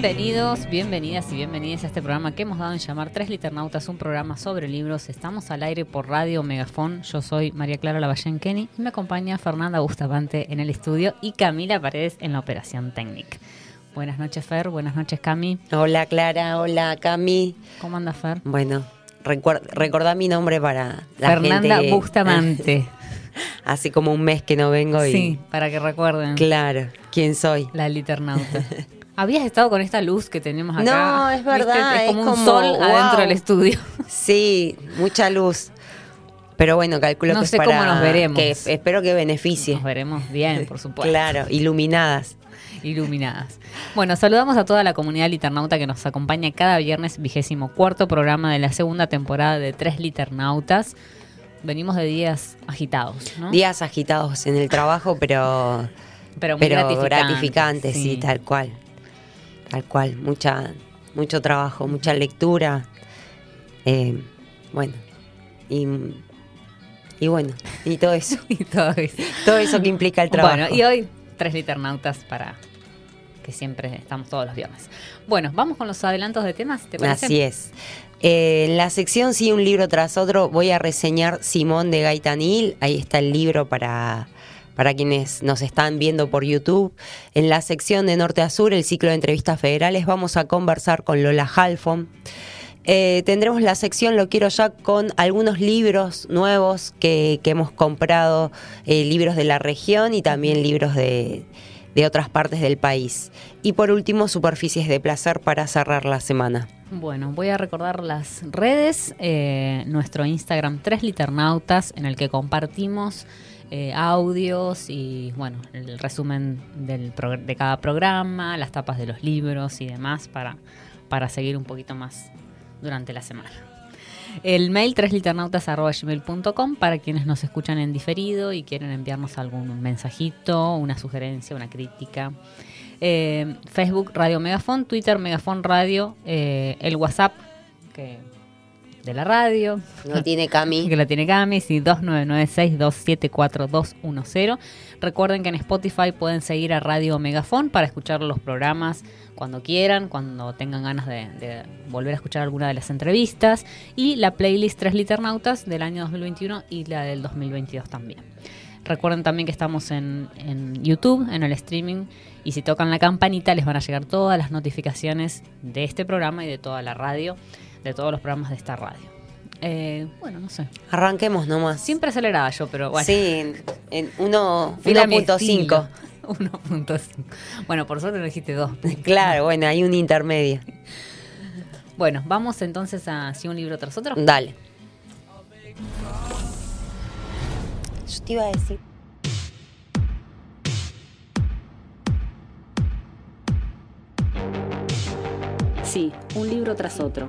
Bienvenidos, bienvenidas y bienvenidas a este programa que hemos dado en llamar Tres Liternautas, un programa sobre libros. Estamos al aire por Radio Megafón. Yo soy María Clara Lavallén Kenny y me acompaña Fernanda Bustamante en el estudio y Camila Paredes en la operación técnica. Buenas noches, Fer. Buenas noches, Cami. Hola, Clara. Hola, Cami. ¿Cómo anda, Fer? Bueno, recordá mi nombre para la Fernanda Bustamante. Hace como un mes que no vengo y... Sí, para que recuerden. Claro, ¿quién soy? La liternauta. Habías estado con esta luz que tenemos acá. No, es verdad. Es como un sol adentro del estudio. Sí, mucha luz. Pero bueno, calculo no que sé es para cómo nos veremos. Que espero que beneficie. Nos veremos bien, por supuesto. claro, iluminadas. Iluminadas. Bueno, saludamos a toda la comunidad liternauta que nos acompaña cada viernes, vigésimo cuarto programa de la segunda temporada de Tres Liternautas. Venimos de días agitados, ¿no? Días agitados en el trabajo, pero, pero, muy gratificantes, sí, tal cual tal cual, mucha, mucho trabajo, mucha lectura. Eh, bueno, y, y, bueno, y todo eso. y todo eso. todo eso que implica el trabajo. Bueno, y hoy tres liternautas para que siempre estamos todos los viernes. Bueno, vamos con los adelantos de temas, ¿te parece? Así es. Eh, en la sección Sí, un libro tras otro, voy a reseñar Simón de Gaitanil. Ahí está el libro para para quienes nos están viendo por YouTube. En la sección de Norte a Sur, el ciclo de entrevistas federales, vamos a conversar con Lola Halfon. Eh, tendremos la sección Lo Quiero Ya con algunos libros nuevos que, hemos comprado, eh, libros de la región y también libros de, otras partes del país. Y por último, Superficies de Placer para cerrar la semana. Bueno, voy a recordar las redes, eh, nuestro Instagram Tres Liternautas, en el que compartimos eh, audios y bueno, el resumen del de cada programa, las tapas de los libros y demás para, para seguir un poquito más durante la semana. El mail tresliternautas.gmail.com para quienes nos escuchan en diferido y quieren enviarnos algún mensajito, una sugerencia, una crítica. Eh, Facebook Radio Megafon, Twitter Megafon Radio, eh, el WhatsApp que de la radio. No tiene Cami. Que la tiene Cami, sí, 2996-274-210. Recuerden que en Spotify pueden seguir a Radio Megafon para escuchar los programas cuando quieran, cuando tengan ganas de, volver a escuchar alguna de las entrevistas. Y la playlist Tres Liternautas del año 2021 y la del 2022 también. Recuerden también que estamos en, en YouTube, en el streaming, y si tocan la campanita les van a llegar todas las notificaciones de este programa y de toda la radio de todos los programas de esta radio. Eh, bueno, no sé. Arranquemos nomás. Siempre aceleraba yo, pero bueno. Sí, en 1.5. 1.5. Bueno, por suerte no dijiste 2. claro, bueno, hay un intermedio. Bueno, vamos entonces a si un libro tras otro. Dale. Yo te iba a decir. Sí, un libro tras otro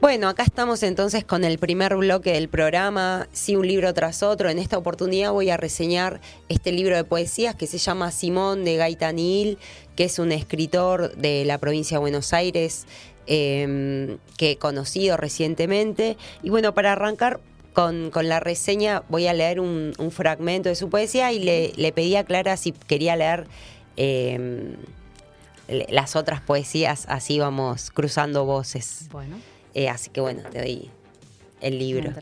Bueno, acá estamos entonces con el primer bloque del programa, sí, un libro tras otro. En esta oportunidad voy a reseñar este libro de poesías que se llama Simón de Gaitanil, que es un escritor de la provincia de Buenos Aires em, que he conocido recientemente. Y bueno, para arrancar con, la reseña voy a leer un, fragmento de su poesía y le, pedí a Clara si quería leer... Em, las otras poesías, así vamos cruzando voces. Bueno. Eh, así que bueno, te doy el libro.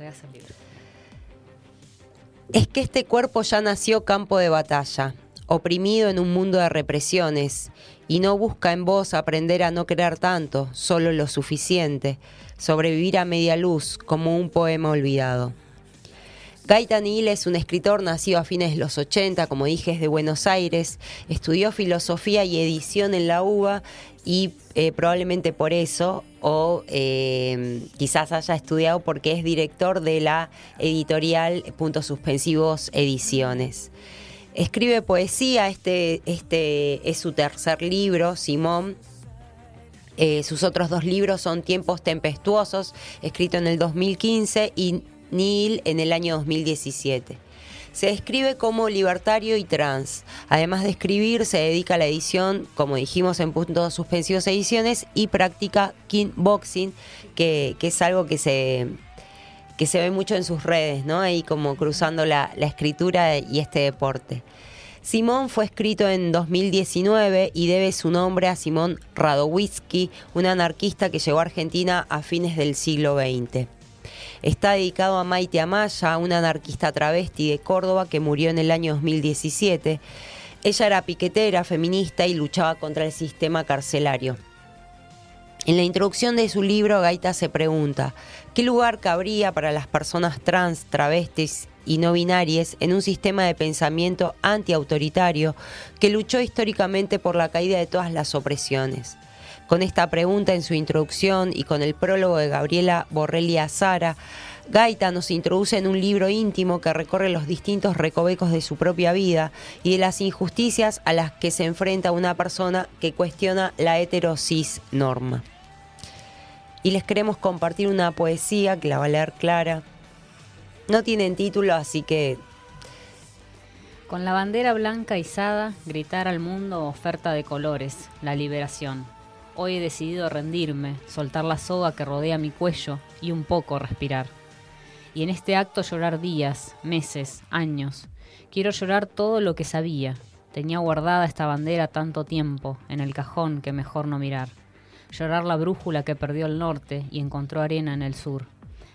Es que este cuerpo ya nació campo de batalla, oprimido en un mundo de represiones, y no busca en vos aprender a no querer tanto, solo lo suficiente, sobrevivir a media luz como un poema olvidado. Gaita es un escritor nacido a fines de los 80, como dije, es de Buenos Aires, estudió filosofía y edición en la UBA y eh, probablemente por eso, o eh, quizás haya estudiado porque es director de la editorial Puntos Suspensivos Ediciones. Escribe poesía, este, este es su tercer libro, Simón. Eh, sus otros dos libros son Tiempos Tempestuosos, escrito en el 2015, y Nil en el año 2017. Se describe como libertario y trans. Además de escribir, se dedica a la edición, como dijimos en puntos suspensivos ediciones, y practica kickboxing, que, que es algo que se, que se ve mucho en sus redes, ¿no? Ahí como cruzando la, la escritura y este deporte. Simón fue escrito en 2019 y debe su nombre a Simón Radowitzki, un anarquista que llegó a Argentina a fines del siglo XX. Está dedicado a Maite Amaya, una anarquista travesti de Córdoba que murió en el año 2017. Ella era piquetera, feminista y luchaba contra el sistema carcelario. En la introducción de su libro, Gaita se pregunta, ¿qué lugar cabría para las personas trans, travestis y no binarias en un sistema de pensamiento antiautoritario que luchó históricamente por la caída de todas las opresiones? Con esta pregunta en su introducción y con el prólogo de Gabriela Borrelli Azara, Gaita nos introduce en un libro íntimo que recorre los distintos recovecos de su propia vida y de las injusticias a las que se enfrenta una persona que cuestiona la heterosis norma. Y les queremos compartir una poesía que la va a leer Clara. No tienen título, así que... Con la bandera blanca izada, gritar al mundo oferta de colores, la liberación Hoy he decidido rendirme, soltar la soga que rodea mi cuello y un poco respirar. Y en este acto llorar días, meses, años. Quiero llorar todo lo que sabía. Tenía guardada esta bandera tanto tiempo, en el cajón que mejor no mirar. Llorar la brújula que perdió el norte y encontró arena en el sur.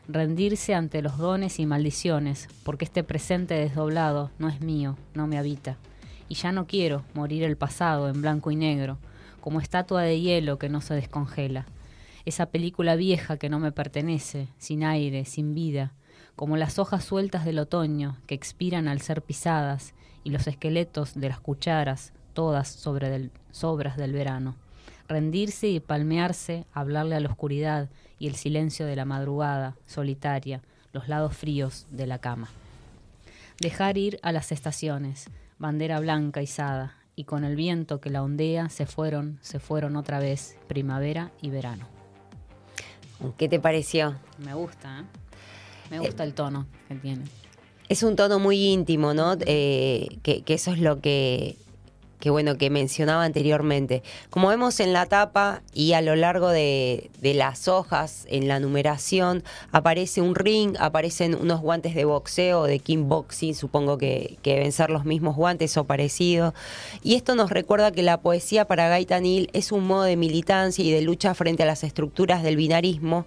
Rendirse ante los dones y maldiciones, porque este presente desdoblado no es mío, no me habita. Y ya no quiero morir el pasado en blanco y negro, como estatua de hielo que no se descongela, esa película vieja que no me pertenece, sin aire, sin vida, como las hojas sueltas del otoño que expiran al ser pisadas y los esqueletos de las cucharas, todas sobras del verano. Rendirse y palmearse, hablarle a la oscuridad y el silencio de la madrugada, solitaria, los lados fríos de la cama. Dejar ir a las estaciones, bandera blanca izada, y con el viento que la ondea se fueron, se fueron otra vez primavera y verano. ¿Qué te pareció? Me gusta, ¿eh? me gusta el tono que tiene. Es un tono muy íntimo, ¿no? Eh, que, eso es lo que que bueno, que mencionaba anteriormente. Como vemos en la tapa y a lo largo de, las hojas, en la numeración, aparece un ring, aparecen unos guantes de boxeo, de kickboxing, supongo que, deben ser los mismos guantes o parecidos. Y esto nos recuerda que la poesía para Gaita es un modo de militancia y de lucha frente a las estructuras del binarismo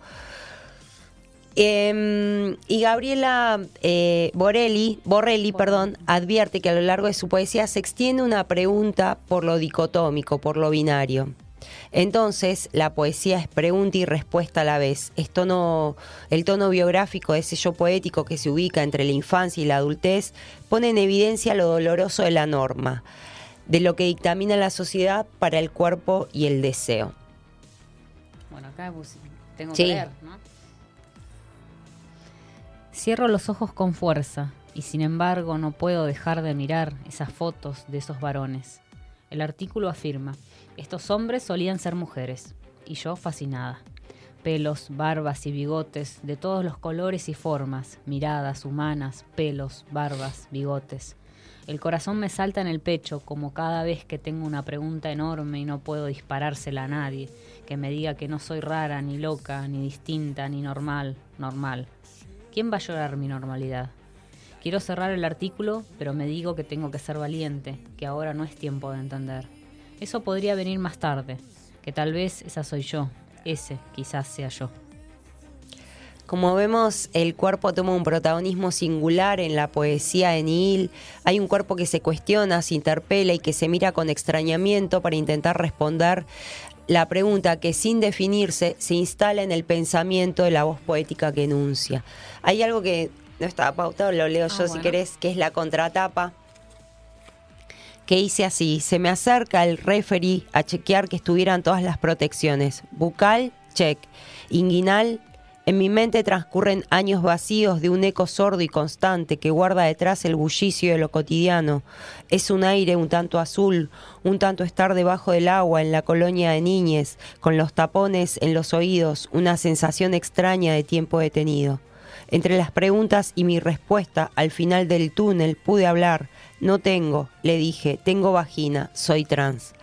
Em, y Gabriela eh, Borelli, Borrelli perdón, advierte que a lo largo de su poesía se extiende una pregunta por lo dicotómico, por lo binario. Entonces, la poesía es pregunta y respuesta a la vez. Es tono, el tono biográfico, ese yo poético que se ubica entre la infancia y la adultez, pone en evidencia lo doloroso de la norma, de lo que dictamina la sociedad para el cuerpo y el deseo. Bueno, acá tengo que leer, ¿no? Cierro los ojos con fuerza y sin embargo no puedo dejar de mirar esas fotos de esos varones. El artículo afirma, estos hombres solían ser mujeres, y yo fascinada. Pelos, barbas y bigotes de todos los colores y formas, miradas humanas, pelos, barbas, bigotes. El corazón me salta en el pecho como cada vez que tengo una pregunta enorme y no puedo disparársela a nadie, que me diga que no soy rara, ni loca, ni distinta, ni normal, normal. ¿Quién va a llorar mi normalidad? Quiero cerrar el artículo, pero me digo que tengo que ser valiente, que ahora no es tiempo de entender. Eso podría venir más tarde, que tal vez esa soy yo, ese quizás sea yo. Como vemos, el cuerpo toma un protagonismo singular en la poesía de Nihil. Hay un cuerpo que se cuestiona, se interpela y que se mira con extrañamiento para intentar responder la pregunta que sin definirse se instala en el pensamiento de la voz poética que enuncia. Hay algo que no estaba pautado, lo leo yo ah, si querés, que es la contratapa que hice así. Se me acerca el referee a chequear que estuvieran todas las protecciones. Bucal, check. Inguinal, en mi mente transcurren años vacíos de un eco sordo y constante que guarda detrás el bullicio de lo cotidiano. Es un aire un tanto azul, un tanto estar debajo del agua en la colonia de niñes, con los tapones en los oídos, una sensación extraña de tiempo detenido. Entre las preguntas y mi respuesta, al final del túnel pude hablar, no tengo, le dije, tengo vagina, soy trans.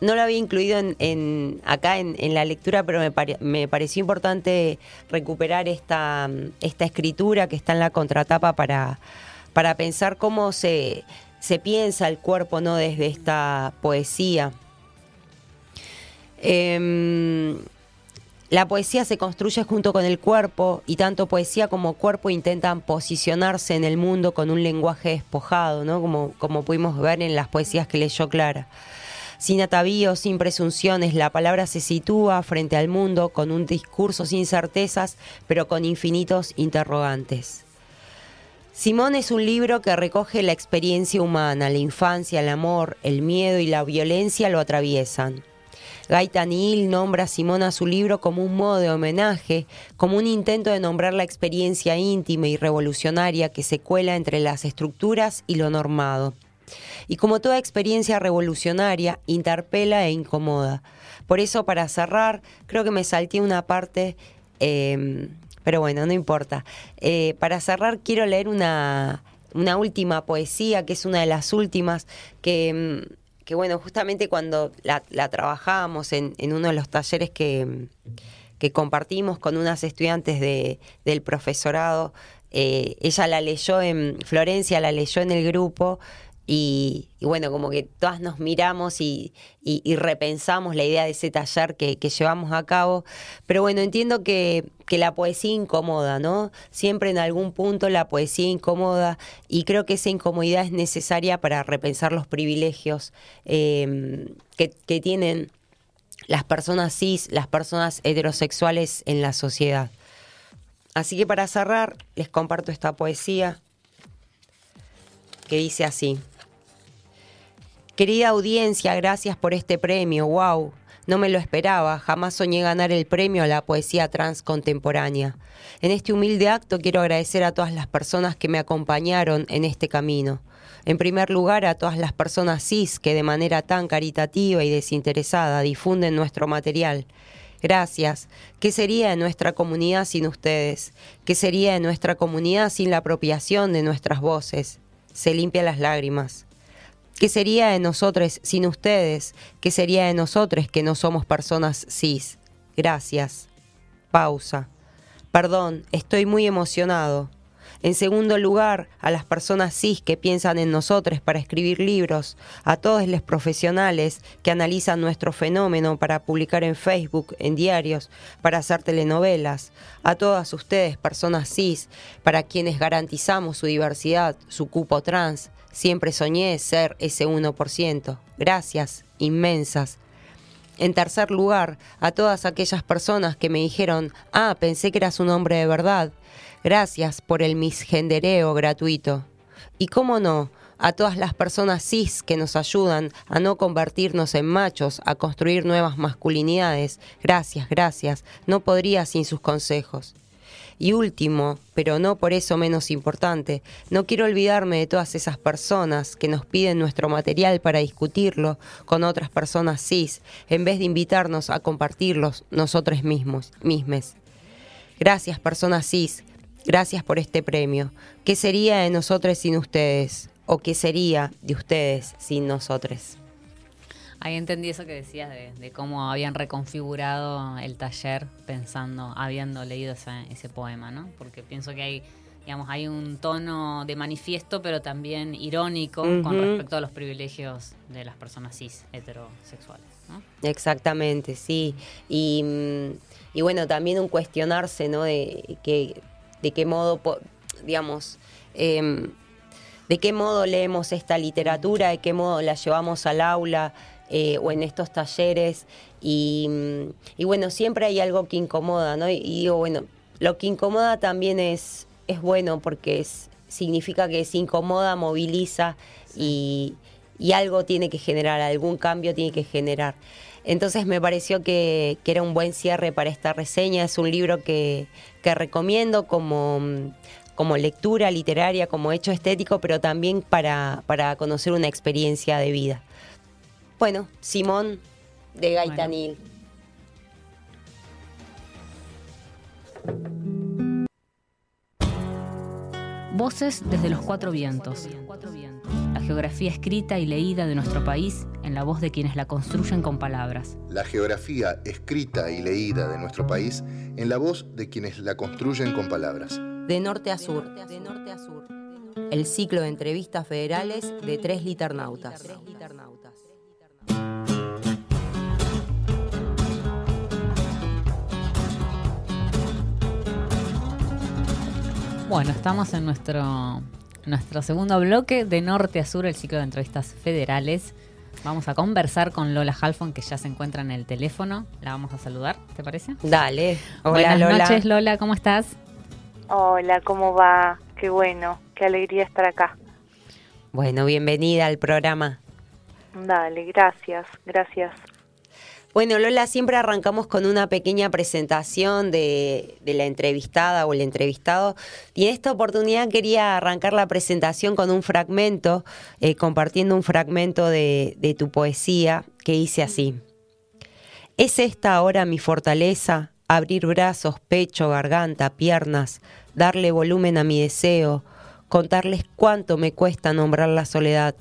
No lo había incluido en, acá en, la lectura, pero me, pareció importante recuperar esta, escritura que está en la contratapa para, pensar cómo se, se piensa el cuerpo ¿no? desde esta poesía. Em, la poesía se construye junto con el cuerpo y tanto poesía como cuerpo intentan posicionarse en el mundo con un lenguaje despojado, ¿no? como, como pudimos ver en las poesías que leyó Clara. Sin atavíos, sin presunciones, la palabra se sitúa frente al mundo con un discurso sin certezas, pero con infinitos interrogantes. Simón es un libro que recoge la experiencia humana, la infancia, el amor, el miedo y la violencia lo atraviesan. Gaitanil nombra a Simón a su libro como un modo de homenaje, como un intento de nombrar la experiencia íntima y revolucionaria que se cuela entre las estructuras y lo normado. Y como toda experiencia revolucionaria, interpela e incomoda. Por eso, para cerrar, creo que me salté una parte, em, pero bueno, no importa. Eh, para cerrar, quiero leer una, una última poesía, que es una de las últimas, que em, que bueno, justamente cuando la, trabajamos en, uno de los talleres que, compartimos con unas estudiantes de, del profesorado, eh, ella la leyó en Florencia, la leyó en el grupo y, bueno, como que todas nos miramos y, repensamos la idea de ese taller que, llevamos a cabo. Pero bueno, entiendo que, la poesía incomoda, ¿no? Siempre en algún punto la poesía incomoda y creo que esa incomodidad es necesaria para repensar los privilegios que, que tienen las personas cis, las personas heterosexuales en la sociedad. Así que para cerrar, les comparto esta poesía que dice así. Querida audiencia, gracias por este premio. ¡Wow! No me lo esperaba, jamás soñé ganar el premio a la poesía trans contemporánea. En este humilde acto quiero agradecer a todas las personas que me acompañaron en este camino. En primer lugar, a todas las personas cis que de manera tan caritativa y desinteresada difunden nuestro material. Gracias. ¿Qué sería de nuestra comunidad sin ustedes? ¿Qué sería de nuestra comunidad sin la apropiación de nuestras voces? Se limpia las lágrimas. ¿Qué sería de nosotros sin ustedes? ¿Qué sería de nosotros que no somos personas cis? Gracias. Pausa. Perdón, estoy muy emocionado. En segundo lugar, a las personas cis que piensan en nosotros para escribir libros, a todos los profesionales que analizan nuestro fenómeno para publicar en Facebook, en diarios, para hacer telenovelas, a todas ustedes, personas cis, para quienes garantizamos su diversidad, su cupo trans, Siempre soñé ser ese 1%. Gracias, inmensas. En tercer lugar, a todas aquellas personas que me dijeron, ah, pensé que eras un hombre de verdad. Gracias por el misgendereo gratuito. Y cómo no, a todas las personas cis que nos ayudan a no convertirnos en machos, a construir nuevas masculinidades. Gracias, gracias. No podría sin sus consejos. Y último, pero no por eso menos importante, no quiero olvidarme de todas esas personas que nos piden nuestro material para discutirlo con otras personas cis, en vez de invitarnos a compartirlos nosotros mismos, mismes. Gracias, personas cis, gracias por este premio. ¿Qué sería de nosotros sin ustedes? ¿O qué sería de ustedes sin nosotros? Ahí entendí eso que decías de, cómo habían reconfigurado el taller pensando, habiendo leído ese, poema, ¿no? Porque pienso que hay, digamos, hay un tono de manifiesto, pero también irónico con respecto a los privilegios de las personas cis heterosexuales, ¿no? Exactamente, sí. Y, mm, bueno, también un cuestionarse, ¿no? De, que, de qué modo, digamos, em, de qué modo leemos esta literatura, de qué modo la llevamos al aula, eh, o en estos talleres. Y, bueno, siempre hay algo que incomoda, ¿no? Y, digo, bueno, lo que incomoda también es, es bueno porque es, significa que se incomoda, moviliza y, algo tiene que generar, algún cambio tiene que generar. Entonces me pareció que, era un buen cierre para esta reseña. Es un libro que, que recomiendo como, como lectura literaria, como hecho estético, pero también para, para conocer una experiencia de vida. Bueno, Simón de Gaitanil. Voces desde los cuatro vientos. La geografía escrita y leída de nuestro país en la voz de quienes la construyen con palabras. La geografía escrita y leída de nuestro país en la voz de quienes la construyen con palabras. De norte a sur. De norte a sur. El ciclo de entrevistas federales de tres liternautas. Bueno, estamos en nuestro, nuestro segundo bloque de norte a sur, el ciclo de entrevistas federales. Vamos a conversar con Lola Halfon, que ya se encuentra en el teléfono. La vamos a saludar, ¿te parece? Dale. Hola, Buenas noches, Lola, ¿cómo estás? Hola, ¿cómo va? Qué bueno, qué alegría estar acá. Bueno, bienvenida al programa. Dale, gracias, gracias. Bueno, Lola, siempre arrancamos con una pequeña presentación de, la entrevistada o el entrevistado. Y en esta oportunidad quería arrancar la presentación con un fragmento, eh, compartiendo un fragmento de, tu poesía que hice así. ¿Es esta ahora mi fortaleza? Abrir brazos, pecho, garganta, piernas, darle volumen a mi deseo, contarles cuánto me cuesta nombrar la soledad,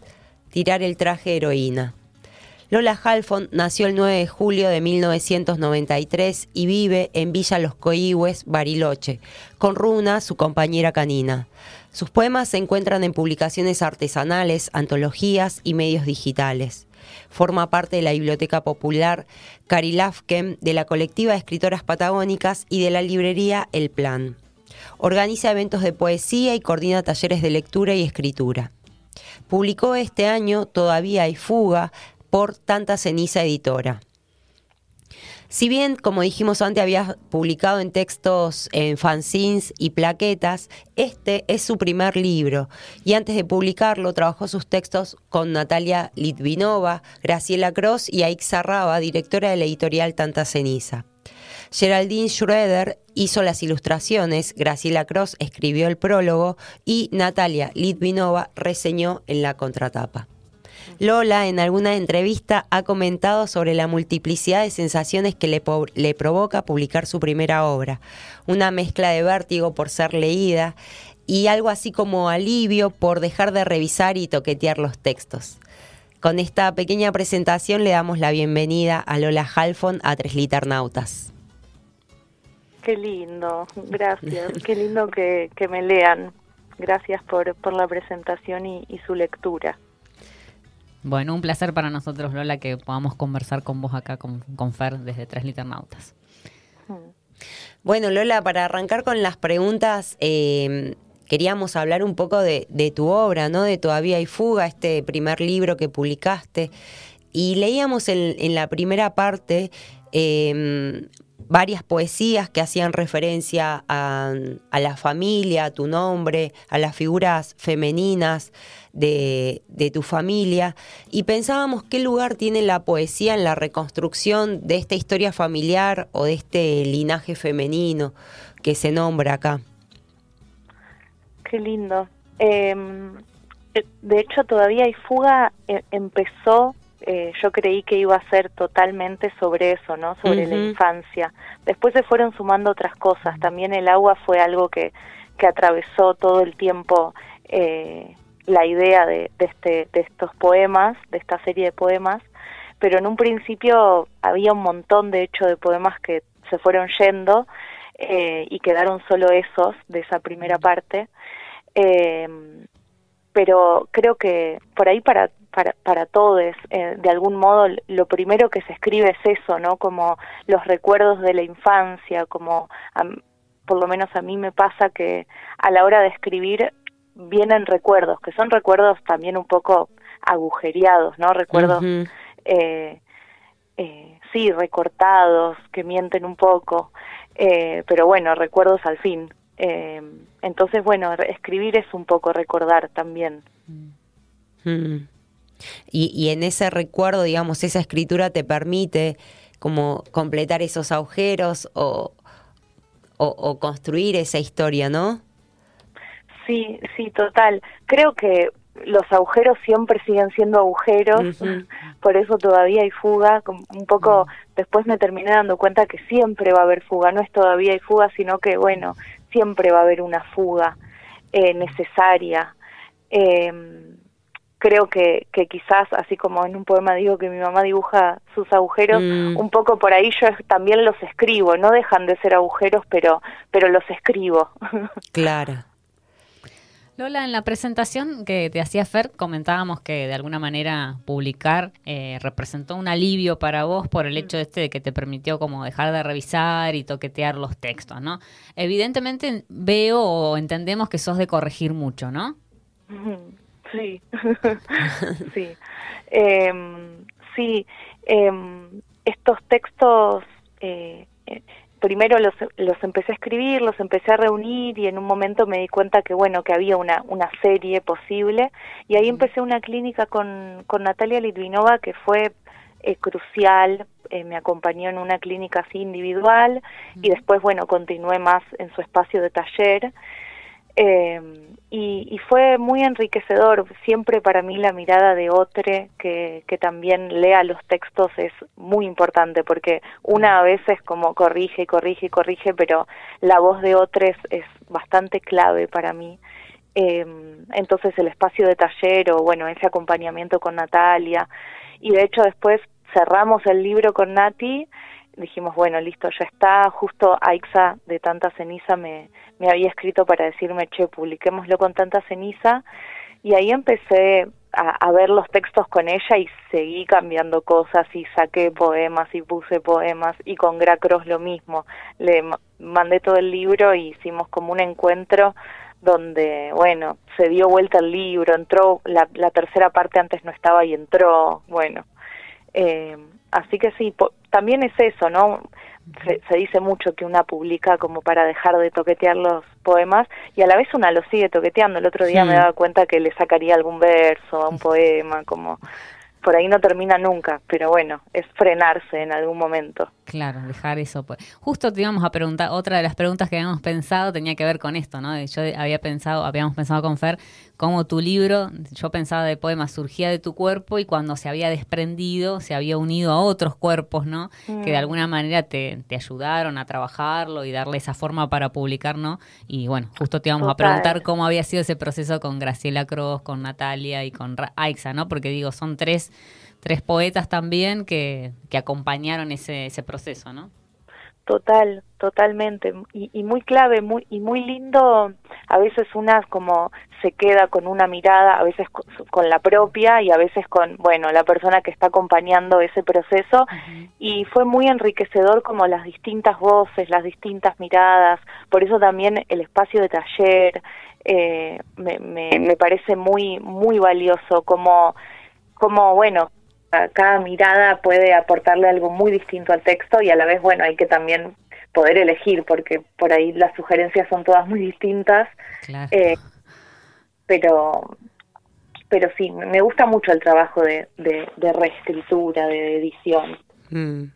tirar el traje heroína. Lola Halfon nació el 9 de julio de 1993 y vive en Villa Los Coihues, Bariloche, con Runa, su compañera canina. Sus poemas se encuentran en publicaciones artesanales, antologías y medios digitales. Forma parte de la Biblioteca Popular Carilafken, de la colectiva de escritoras patagónicas y de la librería El Plan. Organiza eventos de poesía y coordina talleres de lectura y escritura. Publicó este año Todavía hay fuga, por Tanta Ceniza Editora. Si bien, como dijimos antes, había publicado en textos en fanzines y plaquetas, este es su primer libro y antes de publicarlo trabajó sus textos con Natalia Litvinova, Graciela Cross y Aixa Raba, directora de la editorial Tanta Ceniza. Geraldine Schroeder hizo las ilustraciones, Graciela Cross escribió el prólogo y Natalia Litvinova reseñó en la contratapa. Lola en alguna entrevista ha comentado sobre la multiplicidad de sensaciones que le, provoca publicar su primera obra, una mezcla de vértigo por ser leída y algo así como alivio por dejar de revisar y toquetear los textos. Con esta pequeña presentación le damos la bienvenida a Lola Halfon a Tres Liternautas. Qué lindo, gracias, qué lindo que, me lean. Gracias por, la presentación y su lectura. Bueno, un placer para nosotros, Lola, que podamos conversar con vos acá, con, Fer, desde Tres Liternautas. Bueno, Lola, para arrancar con las preguntas, em, queríamos hablar un poco de, tu obra, ¿no? De Todavía hay fuga, este primer libro que publicaste. y leíamos en, la primera parte em, varias poesías que hacían referencia a, la familia, a tu nombre, a las figuras femeninas de, tu familia, y pensábamos qué lugar tiene la poesía en la reconstrucción de esta historia familiar o de este linaje femenino que se nombra acá. Qué lindo. Em, de hecho, todavía hay fuga, e, empezó eh, yo creí que iba a ser totalmente sobre eso, ¿no? Sobre la infancia. Después se fueron sumando otras cosas. También el agua fue algo que, que atravesó todo el tiempo eh, la idea de, de, este, de estos poemas, de esta serie de poemas. Pero en un principio había un montón, de hecho, de poemas que se fueron yendo eh, y quedaron solo esos de esa primera parte. Eh, pero creo que por ahí para para, para todos, eh, de algún modo lo primero que se escribe es eso, ¿no? Como los recuerdos de la infancia, como por lo menos a mí me pasa que a la hora de escribir vienen recuerdos, que son recuerdos también un poco agujereados, ¿no? Recuerdos, eh, eh, sí, recortados, que mienten un poco, eh, pero bueno, recuerdos al fin. Eh, entonces, bueno, escribir es un poco recordar también. Mm. Y, en ese recuerdo, digamos, esa escritura te permite como completar esos agujeros o, o, construir esa historia, ¿no? Sí, sí, total. Creo que los agujeros siempre siguen siendo agujeros, por eso todavía hay fuga. Un poco después me terminé dando cuenta que siempre va a haber fuga, no es todavía hay fuga, sino que, bueno, siempre va a haber una fuga eh, necesaria. Eh, creo que, que quizás, así como en un poema digo que mi mamá dibuja sus agujeros, mm. un poco por ahí yo también los escribo, no dejan de ser agujeros, pero, pero los escribo. Claro. Lola, en la presentación que te hacía Fer, comentábamos que de alguna manera publicar eh, representó un alivio para vos por el hecho este de que te permitió como dejar de revisar y toquetear los textos, ¿no? Evidentemente veo o entendemos que sos de corregir mucho, ¿no? Sí, sí. Em, sí, em, estos textos, eh, eh, primero los, los empecé a escribir, los empecé a reunir y en un momento me di cuenta que, bueno, que había una, una serie posible. Y ahí empecé una clínica con, con Natalia Litvinova que fue eh, crucial, me acompañó en una clínica así individual. Y después, bueno, continué más en su espacio de taller. Eh, y, fue muy enriquecedor. Siempre para mí la mirada de Otre, que, que también lea los textos, es muy importante porque una a veces como corrige y corrige y corrige, pero la voz de Otre es, bastante clave para mí. Eh, entonces el espacio de taller o bueno, ese acompañamiento con Natalia. Y de hecho después cerramos el libro con Nati dijimos, bueno, listo, ya está. Justo Aixa de Tanta Ceniza me, me había escrito para decirme, che, publiquémoslo con Tanta Ceniza. Y ahí empecé a, ver los textos con ella y seguí cambiando cosas y saqué poemas y puse poemas y con Gracros lo mismo. Le mandé todo el libro y hicimos como un encuentro donde, bueno, se dio vuelta el libro, entró, la, la tercera parte antes no estaba y entró, bueno. Eh, así que sí, también es eso, ¿no? Se, dice mucho que una publica como para dejar de toquetear los poemas y a la vez una lo sigue toqueteando. El otro día me daba cuenta que le sacaría algún verso a un poema, como por ahí no termina nunca, pero bueno, es frenarse en algún momento. Claro, dejar eso. Pues. Justo te íbamos a preguntar, otra de las preguntas que habíamos pensado tenía que ver con esto, ¿no? Yo había pensado, habíamos pensado con Fer, cómo tu libro, yo pensaba de poemas, surgía de tu cuerpo y cuando se había desprendido, se había unido a otros cuerpos, ¿no? Que de mm. alguna manera te, ayudaron a trabajarlo y darle esa forma para publicar, ¿no? Y bueno, justo te íbamos a preguntar cómo había sido ese proceso con Graciela Cruz, con Natalia y con Aixa, ¿no? Porque digo, son tres tres poetas también que, que acompañaron ese, ese proceso, ¿no? Total, totalmente. Y, y, muy clave muy, y muy lindo, a veces una como se queda con una mirada, a veces con, la propia y a veces con, bueno, la persona que está acompañando ese proceso. Y fue muy enriquecedor como las distintas voces, las distintas miradas. Por eso también el espacio de taller eh, me, me, me parece muy, muy valioso, como, como, bueno, cada mirada puede aportarle algo muy distinto al texto y a la vez, bueno, hay que también poder elegir, porque por ahí las sugerencias son todas muy distintas. Eh, pero, pero sí, me gusta mucho el trabajo de, de, reescritura, de edición. Mm.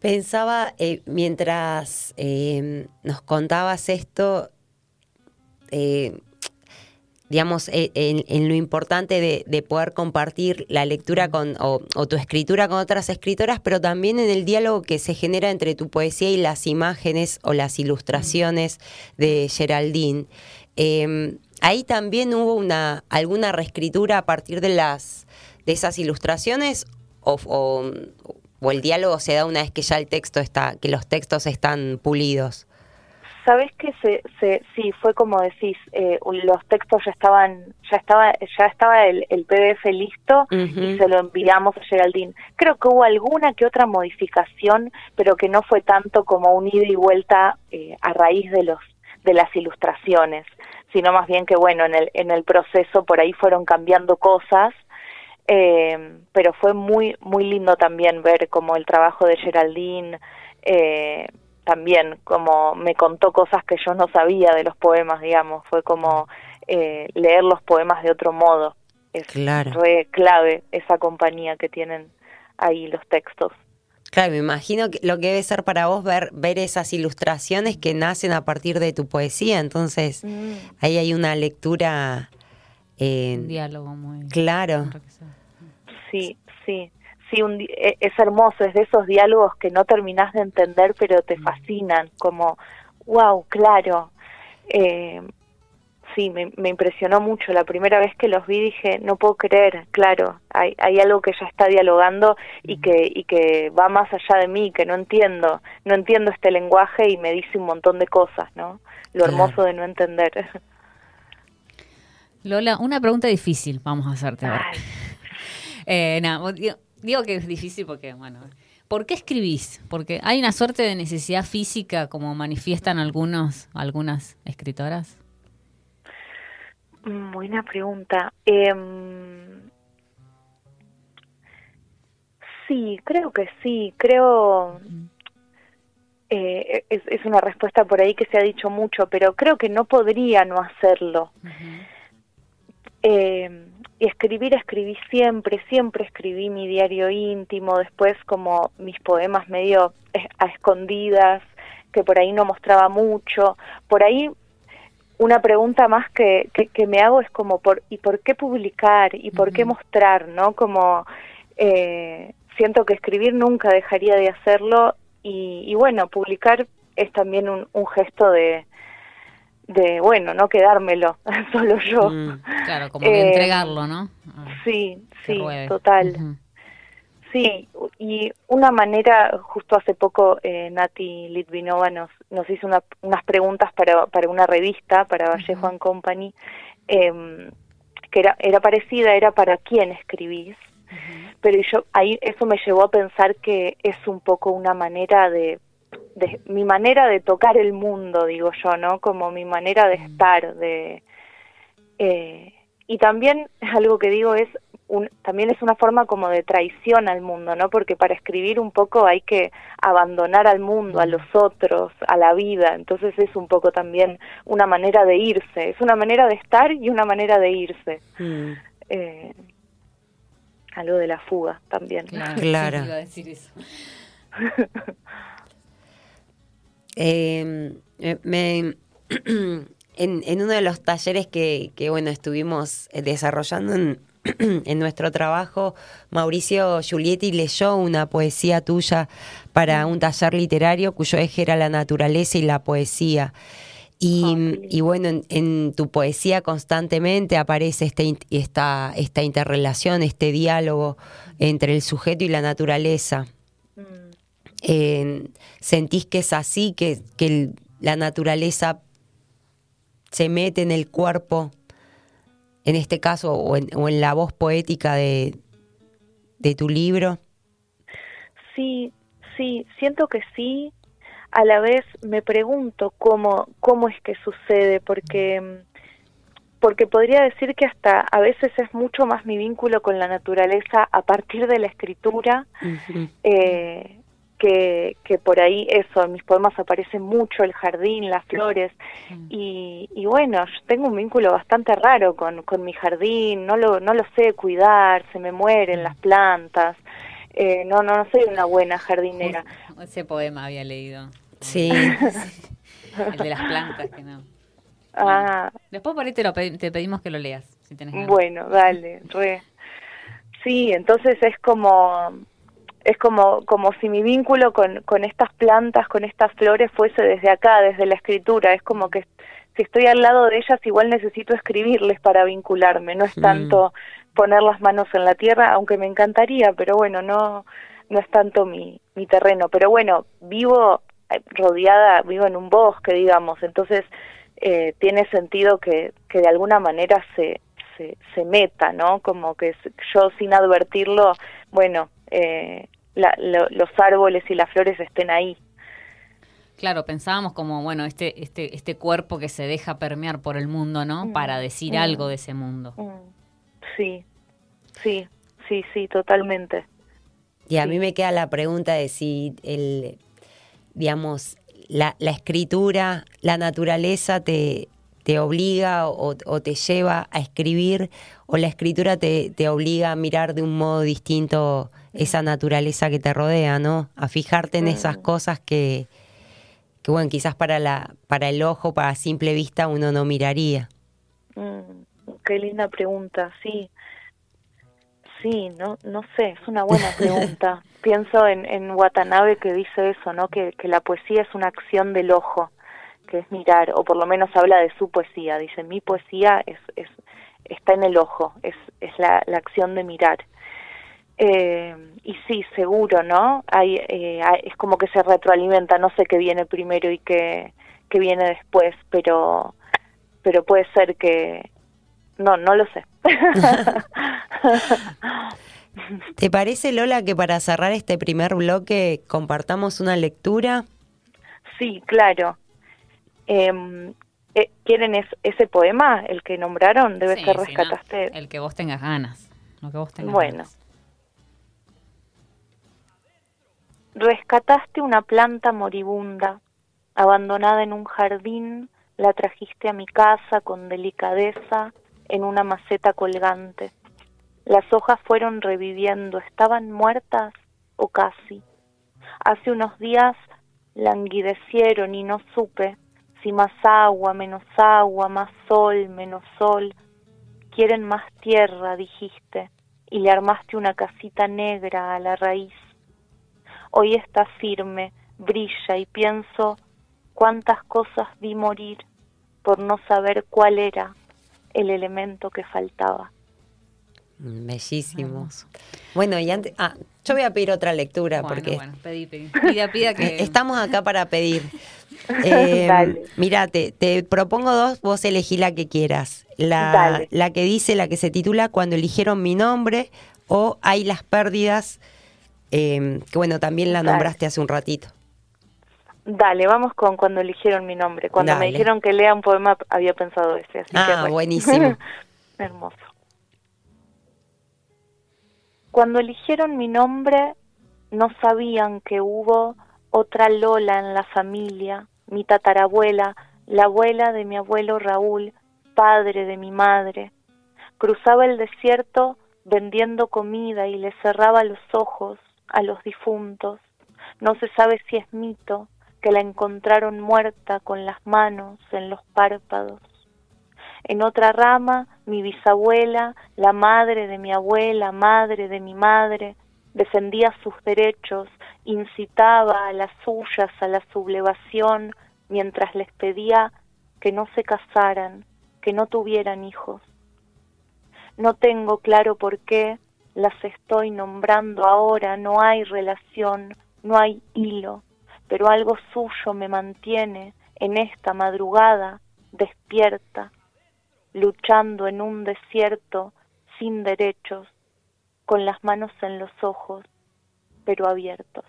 Pensaba, eh, mientras eh, nos contabas esto, eh, digamos, eh, en, lo importante de, poder compartir la lectura con, o, tu escritura con otras escritoras, pero también en el diálogo que se genera entre tu poesía y las imágenes o las ilustraciones de Geraldine. Em, ahí también hubo una alguna reescritura a partir de las de esas ilustraciones o, o el diálogo se da una vez que ya el texto está, que los textos están pulidos. Sabes que se, se, sí, fue como decís, eh, los textos ya estaban, ya estaba, ya estaba el, el PDF listo y se lo enviamos a Geraldine. Creo que hubo alguna que otra modificación, pero que no fue tanto como un ida y vuelta eh, a raíz de los de las ilustraciones, sino más bien que bueno, en el en el proceso por ahí fueron cambiando cosas. Eh, pero fue muy muy lindo también ver como el trabajo de Geraldine eh, también como me contó cosas que yo no sabía de los poemas, digamos, fue como eh, leer los poemas de otro modo. Es claro. clave esa compañía que tienen ahí los textos. Claro, me imagino que lo que debe ser para vos ver, ver esas ilustraciones que nacen a partir de tu poesía, entonces mm. ahí hay una lectura... Eh, Un diálogo muy... Claro. Sí, sí sí, un, e, es hermoso, es de esos diálogos que no terminás de entender, pero te mm. fascinan, como, wow, claro. Eh, sí, me, impresionó mucho. La primera vez que los vi dije, no puedo creer, claro, hay, hay algo que ya está dialogando y mm. que, y que va más allá de mí, que no entiendo, no entiendo este lenguaje y me dice un montón de cosas, ¿no? Lo hermoso de no entender. Lola, una pregunta difícil vamos a hacerte ahora. Eh, nada, Digo que es difícil porque, bueno, ¿por qué escribís? Porque hay una suerte de necesidad física como manifiestan algunos, algunas escritoras. Mm, buena pregunta. Em, sí, creo que sí. Creo. Eh, es, una respuesta por ahí que se ha dicho mucho, pero creo que no podría no hacerlo y escribir escribí siempre, siempre escribí mi diario íntimo, después como mis poemas medio a escondidas, que por ahí no mostraba mucho, por ahí una pregunta más que, que, me hago es como, por, ¿y por qué publicar? ¿Y por qué mostrar? ¿No? Como eh, siento que escribir nunca dejaría de hacerlo y, y bueno, publicar es también un, un gesto de, de, bueno, no quedármelo solo yo. Mm, claro, como de entregarlo, ¿no? Ah, sí, sí, total. Sí, y una manera, justo hace poco eh, Nati Litvinova nos, nos hizo unas preguntas para, para una revista, para Vallejo and Company, eh, que era, era parecida, era para quién escribís, pero yo ahí eso me llevó a pensar que es un poco una manera de de mi manera de tocar el mundo, digo yo, ¿no? Como mi manera de mm. estar, de eh, y también algo que digo es un, también es una forma como de traición al mundo, ¿no? Porque para escribir un poco hay que abandonar al mundo, a mm. los otros, a la vida. Entonces es un poco también una manera de irse. Es una manera de estar y una manera de irse. Mm. Eh, algo de la fuga también. Claro. claro. decir eso. Em, eh, me, en, uno de los talleres que, bueno, estuvimos eh, desarrollando en, nuestro trabajo, Mauricio Giulietti leyó una poesía tuya para un taller literario cuyo eje era la naturaleza y la poesía. Y, bueno, en, tu poesía constantemente aparece este, esta, esta interrelación, este diálogo entre el sujeto y la naturaleza. ¿Sentís que es así, que, que la naturaleza se mete en el cuerpo, en este caso, o en, o en la voz poética de, de tu libro? Sí, sí, siento que sí. A la vez me pregunto cómo, cómo es que sucede, porque porque podría decir que hasta a veces es mucho más mi vínculo con la naturaleza a partir de la escritura, eh, que, que, por ahí eso, en mis poemas aparece mucho el jardín, las flores, y, y, bueno, yo tengo un vínculo bastante raro con, con mi jardín, no lo, no lo sé cuidar, se me mueren las plantas, eh, no, no, no soy una buena jardinera. Ese poema había leído. Sí. el de las plantas, que no. Ah. Después por ahí te, lo te pedimos que lo leas, si tenés Bueno, dale, re. Sí, entonces es como es como como si mi vínculo con, con estas plantas, con estas flores fuese desde acá, desde la escritura, es como que si estoy al lado de ellas igual necesito escribirles para vincularme, no es mm. tanto poner las manos en la tierra, aunque me encantaría, pero bueno, no no es tanto mi mi terreno, pero bueno, vivo eh, rodeada, vivo en un bosque, digamos, entonces eh, tiene sentido que, que de alguna manera se, se, meta, ¿no? Como que yo sin advertirlo, bueno, eh, los árboles y las flores estén ahí. Claro, pensábamos como, bueno, este, este, este cuerpo que se deja permear por el mundo, ¿no? Mm, Para decir mm, algo de ese mundo. Mm. Sí, sí, sí, sí, totalmente. Y a mí me queda la pregunta de si el, digamos, la, la escritura, la naturaleza te, te obliga o, te lleva a escribir o la escritura te, te, obliga a mirar de un modo distinto esa naturaleza que te rodea, ¿no? A fijarte en esas mm. cosas que, que bueno, quizás para, la, para el ojo, para simple vista, uno no miraría. Mm, qué linda pregunta, sí. Sí, no, no sé, es una buena pregunta. Pienso en, en Watanabe que dice eso, ¿no? Que, que la poesía es una acción del ojo, que es mirar, o por lo menos habla de su poesía. Dice, mi poesía es, es está en el ojo, es, es la, la acción de mirar. Eh, y sí, seguro, ¿no? Hay, eh, es como que se retroalimenta, no sé qué viene primero y qué, qué viene después, pero, pero puede ser que, no, no lo sé. ¿Te parece, Lola, que para cerrar este primer bloque compartamos una lectura? Sí, claro. Em, eh, ¿Quieren ese poema, el que nombraron? Debe ser Rescataste. el que vos tengas ganas. Lo que vos tengas bueno. Rescataste una planta moribunda, abandonada en un jardín, la trajiste a mi casa con delicadeza en una maceta colgante. Las hojas fueron reviviendo, ¿estaban muertas o casi? Hace unos días languidecieron y no supe si más agua, menos agua, más sol, menos sol. Quieren más tierra, dijiste, y le armaste una casita negra a la raíz. Hoy está firme, brilla y pienso cuántas cosas vi morir por no saber cuál era el elemento que faltaba. Bellísimo. Bueno, y antes, ah, yo voy a pedir otra lectura porque bueno, pedí, pedí. Pida, pida que... estamos acá para pedir. Eh, mira, te, propongo dos, vos elegí la que quieras. La, la que dice, la que se titula Cuando eligieron mi nombre o Hay las pérdidas, eh, que bueno, también la nombraste hace un ratito. Dale, vamos con cuando eligieron mi nombre. Cuando me dijeron que lea un poema había pensado ese. Así ah, buenísimo. Hermoso. Cuando eligieron mi nombre no sabían que hubo otra Lola en la familia, mi tatarabuela, la abuela de mi abuelo Raúl, padre de mi madre. Cruzaba el desierto vendiendo comida y le cerraba los ojos a los difuntos. No se sabe si es mito, que la encontraron muerta con las manos en los párpados. En otra rama, mi bisabuela, la madre de mi abuela, madre de mi madre, defendía sus derechos, incitaba a las suyas a la sublevación, mientras les pedía que no se casaran, que no tuvieran hijos. No tengo claro por qué las estoy nombrando ahora, no hay relación, no hay hilo, pero algo suyo me mantiene en esta madrugada despierta, luchando en un desierto sin derechos, con las manos en los ojos, pero abiertos.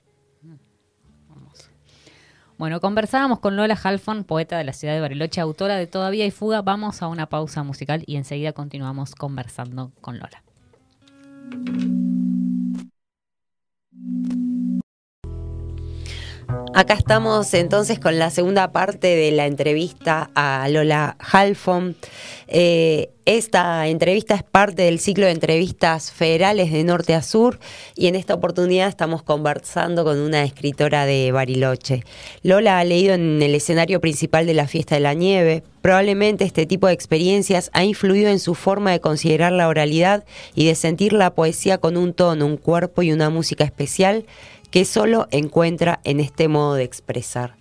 Bueno, conversábamos con Lola Halfon, poeta de la ciudad de Bariloche, autora de Todavía hay fuga. Vamos a una pausa musical y enseguida continuamos conversando con Lola. Acá estamos entonces con la segunda parte de la entrevista a Lola Halfon. Eh, esta entrevista es parte del ciclo de entrevistas federales de norte a sur y en esta oportunidad estamos conversando con una escritora de Bariloche. Lola ha leído en el escenario principal de la fiesta de la nieve. Probablemente este tipo de experiencias ha influido en su forma de considerar la oralidad y de sentir la poesía con un tono, un cuerpo y una música especial que solo encuentra en este modo de expresar.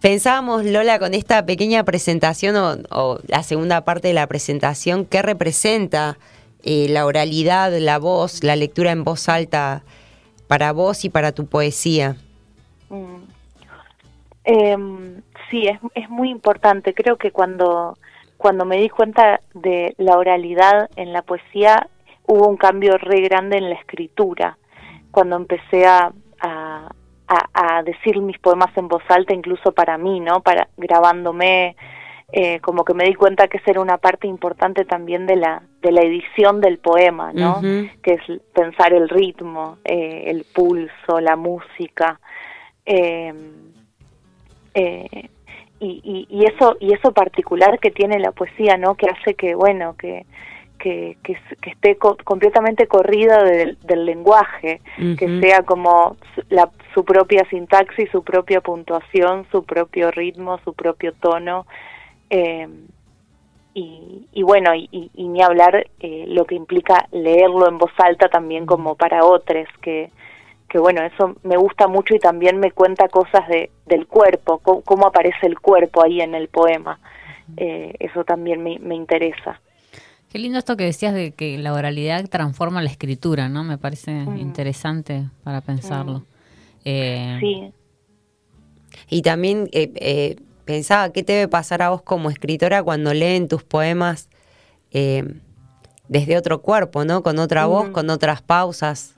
Pensábamos, Lola, con esta pequeña presentación o, la segunda parte de la presentación, ¿qué representa eh, la oralidad, la voz, la lectura en voz alta para vos y para tu poesía? Mm. Em, sí, es, es muy importante. Creo que cuando, cuando me di cuenta de la oralidad en la poesía, hubo un cambio re grande en la escritura cuando empecé a, a, decir mis poemas en voz alta, incluso para mí, ¿no? Para grabándome, eh, como que me di cuenta que esa era una parte importante también de la de la edición del poema, ¿no? Que es pensar el ritmo, eh, el pulso, la música. Eh, y, y, eso y eso particular que tiene la poesía, ¿no? Que hace que bueno que que, que, esté completamente corrida del, lenguaje, que sea como la, su propia sintaxis, su propia puntuación, su propio ritmo, su propio tono. Eh, y, bueno, y, ni hablar eh, lo que implica leerlo en voz alta también como para otros, que, que bueno, eso me gusta mucho y también me cuenta cosas de, del cuerpo, cómo, aparece el cuerpo ahí en el poema. Eh, eso también me, me interesa. Qué lindo esto que decías de que la oralidad transforma la escritura, ¿no? Me parece mm. interesante para pensarlo. Mm. Eh, sí. Y también eh, eh, pensaba, ¿qué te debe pasar a vos como escritora cuando leen tus poemas desde otro cuerpo, ¿no? Con otra voz, mm. con otras pausas.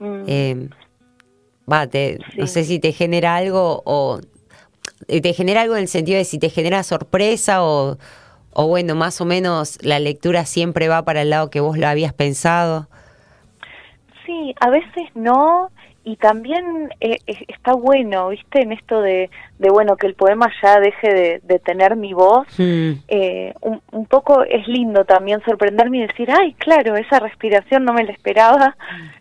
va, no sé si te genera algo o te genera algo en el sentido de si te genera sorpresa o o bueno, más o menos la lectura siempre va para el lado que vos lo habías pensado? Sí, a veces no, y también eh, está bueno, ¿viste? En esto de, de, bueno, que el poema ya deje de, tener mi voz, hmm. eh, un, poco es lindo también sorprenderme y decir, ay, claro, esa respiración no me la esperaba,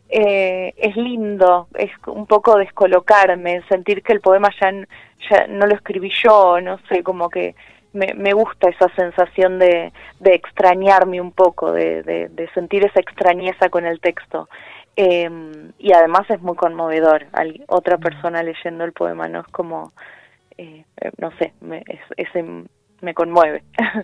eh, es lindo, es un poco descolocarme, sentir que el poema ya, ya no lo escribí yo, no sé, como que me, me gusta esa sensación de, de extrañarme un poco, de, de, sentir esa extrañeza con el texto. Em, y además es muy conmovedor, otra persona leyendo el poema, ¿no? Es como, eh, no sé, me, ese me conmueve.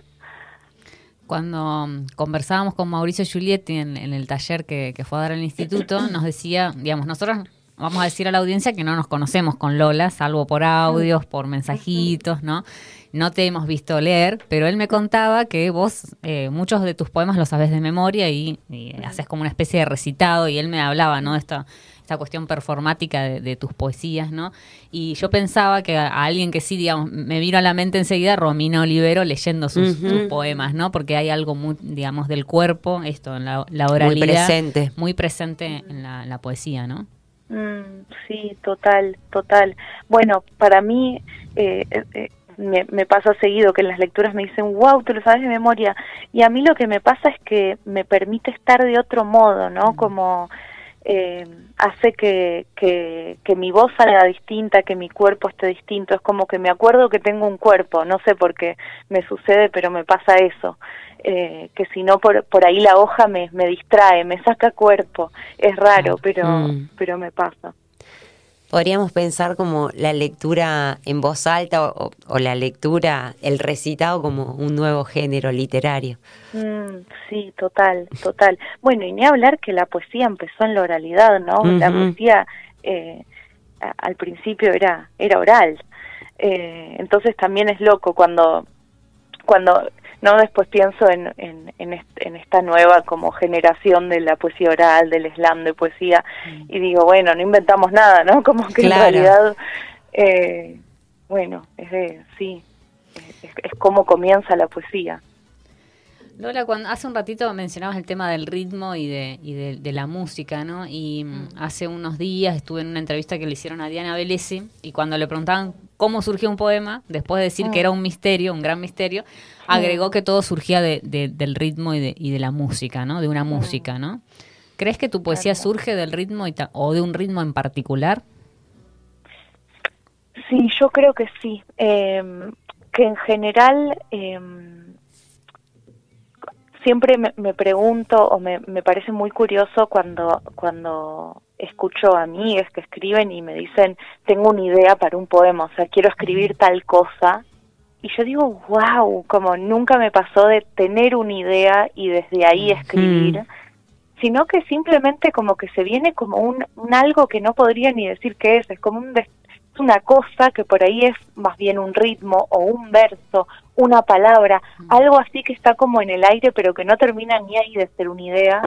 Cuando conversábamos con Mauricio Giulietti en, en el taller que, que, fue a dar al instituto, nos decía, digamos, nosotros vamos a decir a la audiencia que no nos conocemos con Lola, salvo por audios, por mensajitos, ¿no? no te hemos visto leer, pero él me contaba que vos eh, muchos de tus poemas los sabes de memoria y, haces como una especie de recitado y él me hablaba, ¿no? De esta, esta cuestión performática de, tus poesías, ¿no? Y yo pensaba que a, alguien que sí, digamos, me vino a la mente enseguida Romina Olivero leyendo sus, poemas, ¿no? Porque hay algo muy, digamos, del cuerpo, esto, en la, la oralidad. Muy presente. Muy presente en la, poesía, ¿no? Mm, sí, total, total. Bueno, para mí eh, eh, me, me, pasa seguido que en las lecturas me dicen, wow, tú lo sabes de memoria. Y a mí lo que me pasa es que me permite estar de otro modo, ¿no? Como eh, hace que, que, que, mi voz salga distinta, que mi cuerpo esté distinto. Es como que me acuerdo que tengo un cuerpo, no sé por qué me sucede, pero me pasa eso. Eh, que si no por, por ahí la hoja me, me distrae, me saca cuerpo. Es raro, pero, mm. pero me pasa podríamos pensar como la lectura en voz alta o, la lectura, el recitado como un nuevo género literario. Mm, sí, total, total. Bueno, y ni hablar que la poesía empezó en la oralidad, ¿no? La poesía eh, al principio era, era oral. Eh, entonces también es loco cuando, cuando no después pienso en, en, en, esta nueva como generación de la poesía oral, del slam de poesía, mm. y digo, bueno, no inventamos nada, ¿no? Como que en realidad Eh, bueno, es de, sí, es, es como comienza la poesía. Lola, cuando hace un ratito mencionabas el tema del ritmo y de, y de, la música, ¿no? Y mm, hace unos días estuve en una entrevista que le hicieron a Diana Velesi y cuando le preguntaban cómo surgió un poema, después de decir que mm. era un misterio, un gran misterio, agregó mm. que todo surgía de, del ritmo y de, y de la música, ¿no? De una música, ¿no? ¿Crees que tu poesía surge del ritmo o de un ritmo en particular? Sí, yo creo que sí. Em, que en general... Eh, siempre me, pregunto o me, me, parece muy curioso cuando, cuando escucho a amigas que escriben y me dicen, tengo una idea para un poema, o sea, quiero escribir tal cosa. Y yo digo, wow, como nunca me pasó de tener una idea y desde ahí escribir, sino que simplemente como que se viene como un, un algo que no podría ni decir qué es, es como un, una cosa que por ahí es más bien un ritmo o un verso, una palabra, algo así que está como en el aire pero que no termina ni ahí de ser una idea.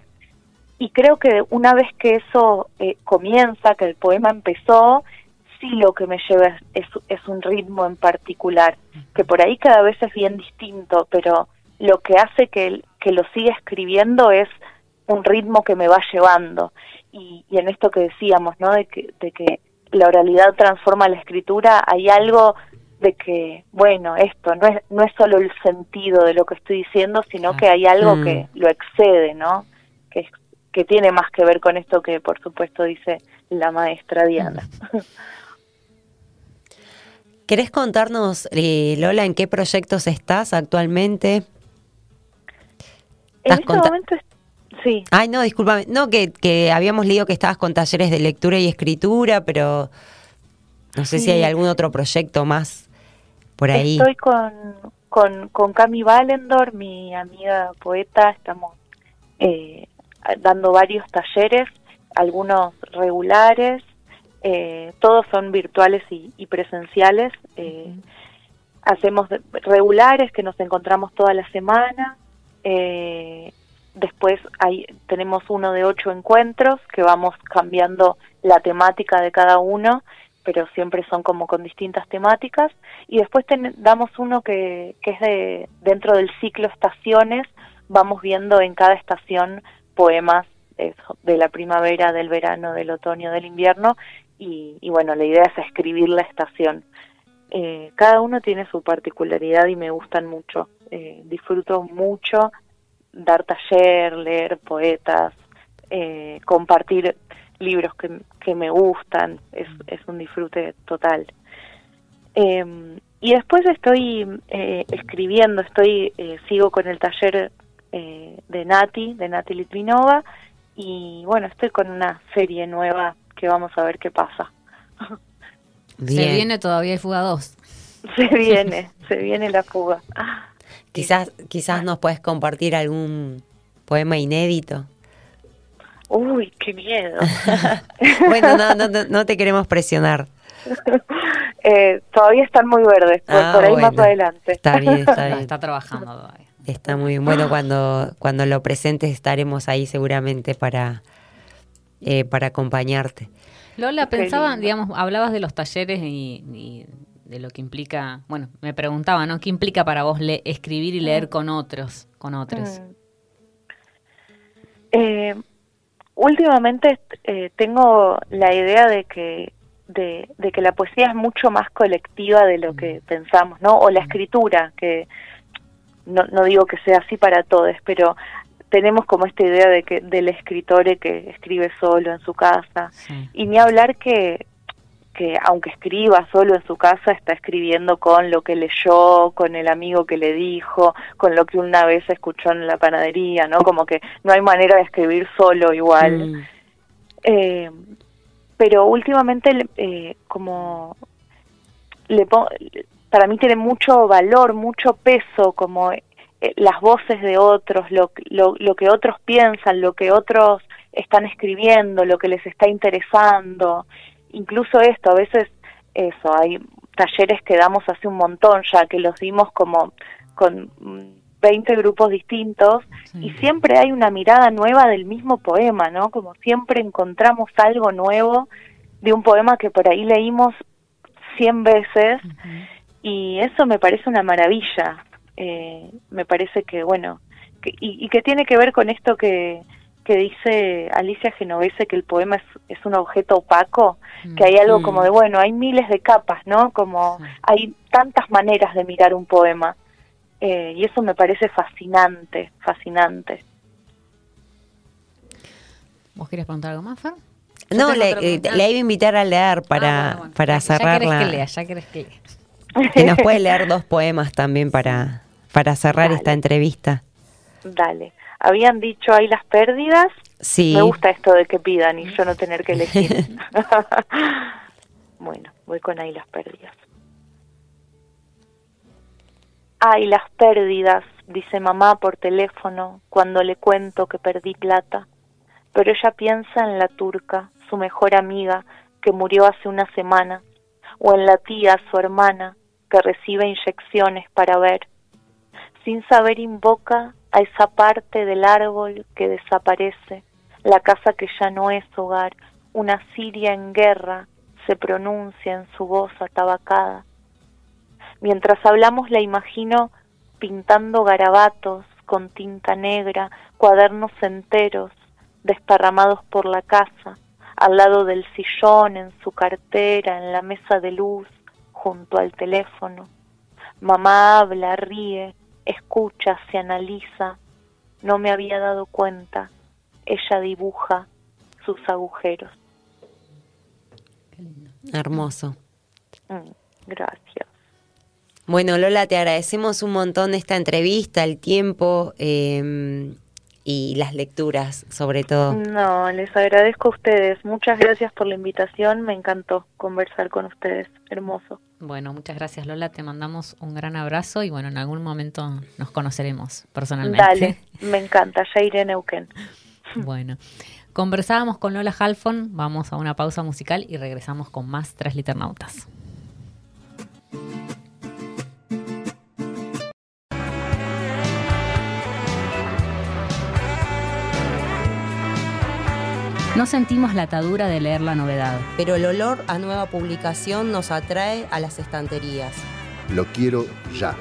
Y creo que una vez que eso eh, comienza, que el poema empezó, sí lo que me lleva es, es, un ritmo en particular, que por ahí cada vez es bien distinto, pero lo que hace que, que lo siga escribiendo es un ritmo que me va llevando. Y, y en esto que decíamos, ¿no? De que, de que la oralidad transforma la escritura, hay algo de que, bueno, esto no es, no es solo el sentido de lo que estoy diciendo, sino que hay algo que mm. lo excede, ¿no? Que, que tiene más que ver con esto que, por supuesto, dice la maestra Diana. Mm. ¿Querés contarnos, eh, Lola, en qué proyectos estás actualmente? En este momento Sí. Ay, no, discúlpame. No, que, que habíamos leído que estabas con talleres de lectura y escritura, pero no sé si hay algún otro proyecto más por ahí. Estoy con, con, con Cami Valendor, mi amiga poeta, estamos eh, dando varios talleres, algunos regulares, eh, todos son virtuales y, presenciales. Eh, hacemos regulares que nos encontramos toda la semana. Eh, Después hay, tenemos uno de ocho encuentros que vamos cambiando la temática de cada uno, pero siempre son como con distintas temáticas. Y después damos uno que, que es de, dentro del ciclo estaciones, vamos viendo en cada estación poemas de la primavera, del verano, del otoño, del invierno, y, y bueno, la idea es escribir la estación. Eh, cada uno tiene su particularidad y me gustan mucho. Eh, disfruto mucho dar taller, leer poetas, eh, compartir libros que, que me gustan, es, es, un disfrute total. Em, y después estoy eh, escribiendo, estoy eh, sigo con el taller de Nati, de Nati Litvinova, y bueno, estoy con una serie nueva que vamos a ver qué pasa. Se viene todavía el Fuga 2. Se viene, se viene la fuga. Quizás, quizás nos puedes compartir algún poema inédito. Uy, qué miedo. bueno, no, no, no, te queremos presionar. Eh, todavía están muy verdes, por, ah, ahí más adelante. Está bien, está bien. Está trabajando todavía. Está muy bien. Bueno, cuando, cuando lo presentes estaremos ahí seguramente para, eh, para acompañarte. Lola, pensaba, digamos, hablabas de los talleres y de lo que implica, bueno, me preguntaba, ¿no? ¿Qué implica para vos escribir y leer con otros, con otros? Mm. Eh, últimamente eh, tengo la idea de que de, que la poesía es mucho más colectiva de lo que mm. pensamos, ¿no? O la mm. escritura, que no, no digo que sea así para todos, pero tenemos como esta idea de que del escritor que escribe solo en su casa y ni hablar que que aunque escriba solo en su casa, está escribiendo con lo que leyó, con el amigo que le dijo, con lo que una vez escuchó en la panadería, ¿no? Como que no hay manera de escribir solo igual. Mm. Eh, pero últimamente, eh, como le para mí tiene mucho valor, mucho peso, como eh, las voces de otros, lo, lo, lo que otros piensan, lo que otros están escribiendo, lo que les está interesando incluso esto, a veces eso, hay talleres que damos hace un montón ya, que los dimos como con 20 grupos distintos y siempre hay una mirada nueva del mismo poema, ¿no? Como siempre encontramos algo nuevo de un poema que por ahí leímos 100 veces y eso me parece una maravilla. Eh, me parece que, bueno, y, que tiene que ver con esto que, que dice Alicia Genovese, que el poema es, es un objeto opaco, que hay algo como de, bueno, hay miles de capas, ¿no? Como hay tantas maneras de mirar un poema. Eh, y eso me parece fascinante, fascinante. ¿Vos querés preguntar algo más, Fer? No, le, eh, le, iba a invitar a leer para, ah, para cerrar ya que lea, ya querés que lea. Que nos puede leer dos poemas también para, para cerrar esta entrevista. Dale. Habían dicho hay las pérdidas. Sí. Me gusta esto de que pidan y yo no tener que elegir. bueno, voy con ahí las pérdidas. Ay, las pérdidas, dice mamá por teléfono cuando le cuento que perdí plata. Pero ella piensa en la turca, su mejor amiga, que murió hace una semana, o en la tía, su hermana, que recibe inyecciones para ver. Sin saber invoca a esa parte del árbol que desaparece, la casa que ya no es hogar, una Siria en guerra, se pronuncia en su voz atabacada. Mientras hablamos la imagino pintando garabatos con tinta negra, cuadernos enteros, desparramados por la casa, al lado del sillón, en su cartera, en la mesa de luz, junto al teléfono. Mamá habla, ríe, escucha, se analiza. No me había dado cuenta. Ella dibuja sus agujeros. Hermoso. Mm, gracias. Bueno, Lola, te agradecemos un montón esta entrevista, el tiempo eh, y las lecturas, sobre todo. No, les agradezco a ustedes. Muchas gracias por la invitación. Me encantó conversar con ustedes. Hermoso. Bueno, muchas gracias Lola, te mandamos un gran abrazo y bueno, en algún momento nos conoceremos personalmente. Dale, me encanta, ya iré a Neuquén. Bueno, conversábamos con Lola Halfon, vamos a una pausa musical y regresamos con más Tres Liternautas. No sentimos la atadura de leer la novedad. Pero el olor a nueva publicación nos atrae a las estanterías. Lo quiero ya.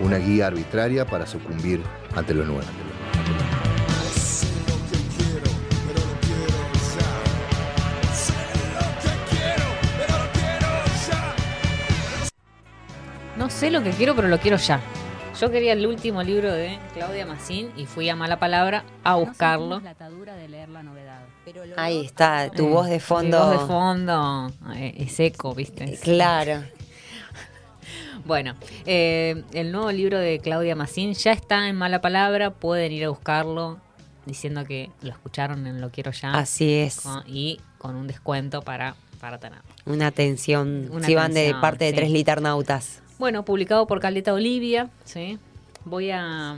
Una guía arbitraria para sucumbir ante lo nuevo. No sé lo que quiero, pero lo quiero ya. Yo quería el último libro de Claudia Massín y fui a Mala Palabra a buscarlo. Ahí está, tu voz de fondo. voz de fondo eh, es eco, ¿viste? Claro. Bueno, eh, el nuevo libro de Claudia Massín ya está en Mala Palabra, pueden ir a buscarlo diciendo que lo escucharon en Lo Quiero Ya. Así es. y con un descuento para, para tener. Una atención, si van de parte de tres liternautas. Bueno, publicado por Caleta Olivia, ¿sí? Voy a,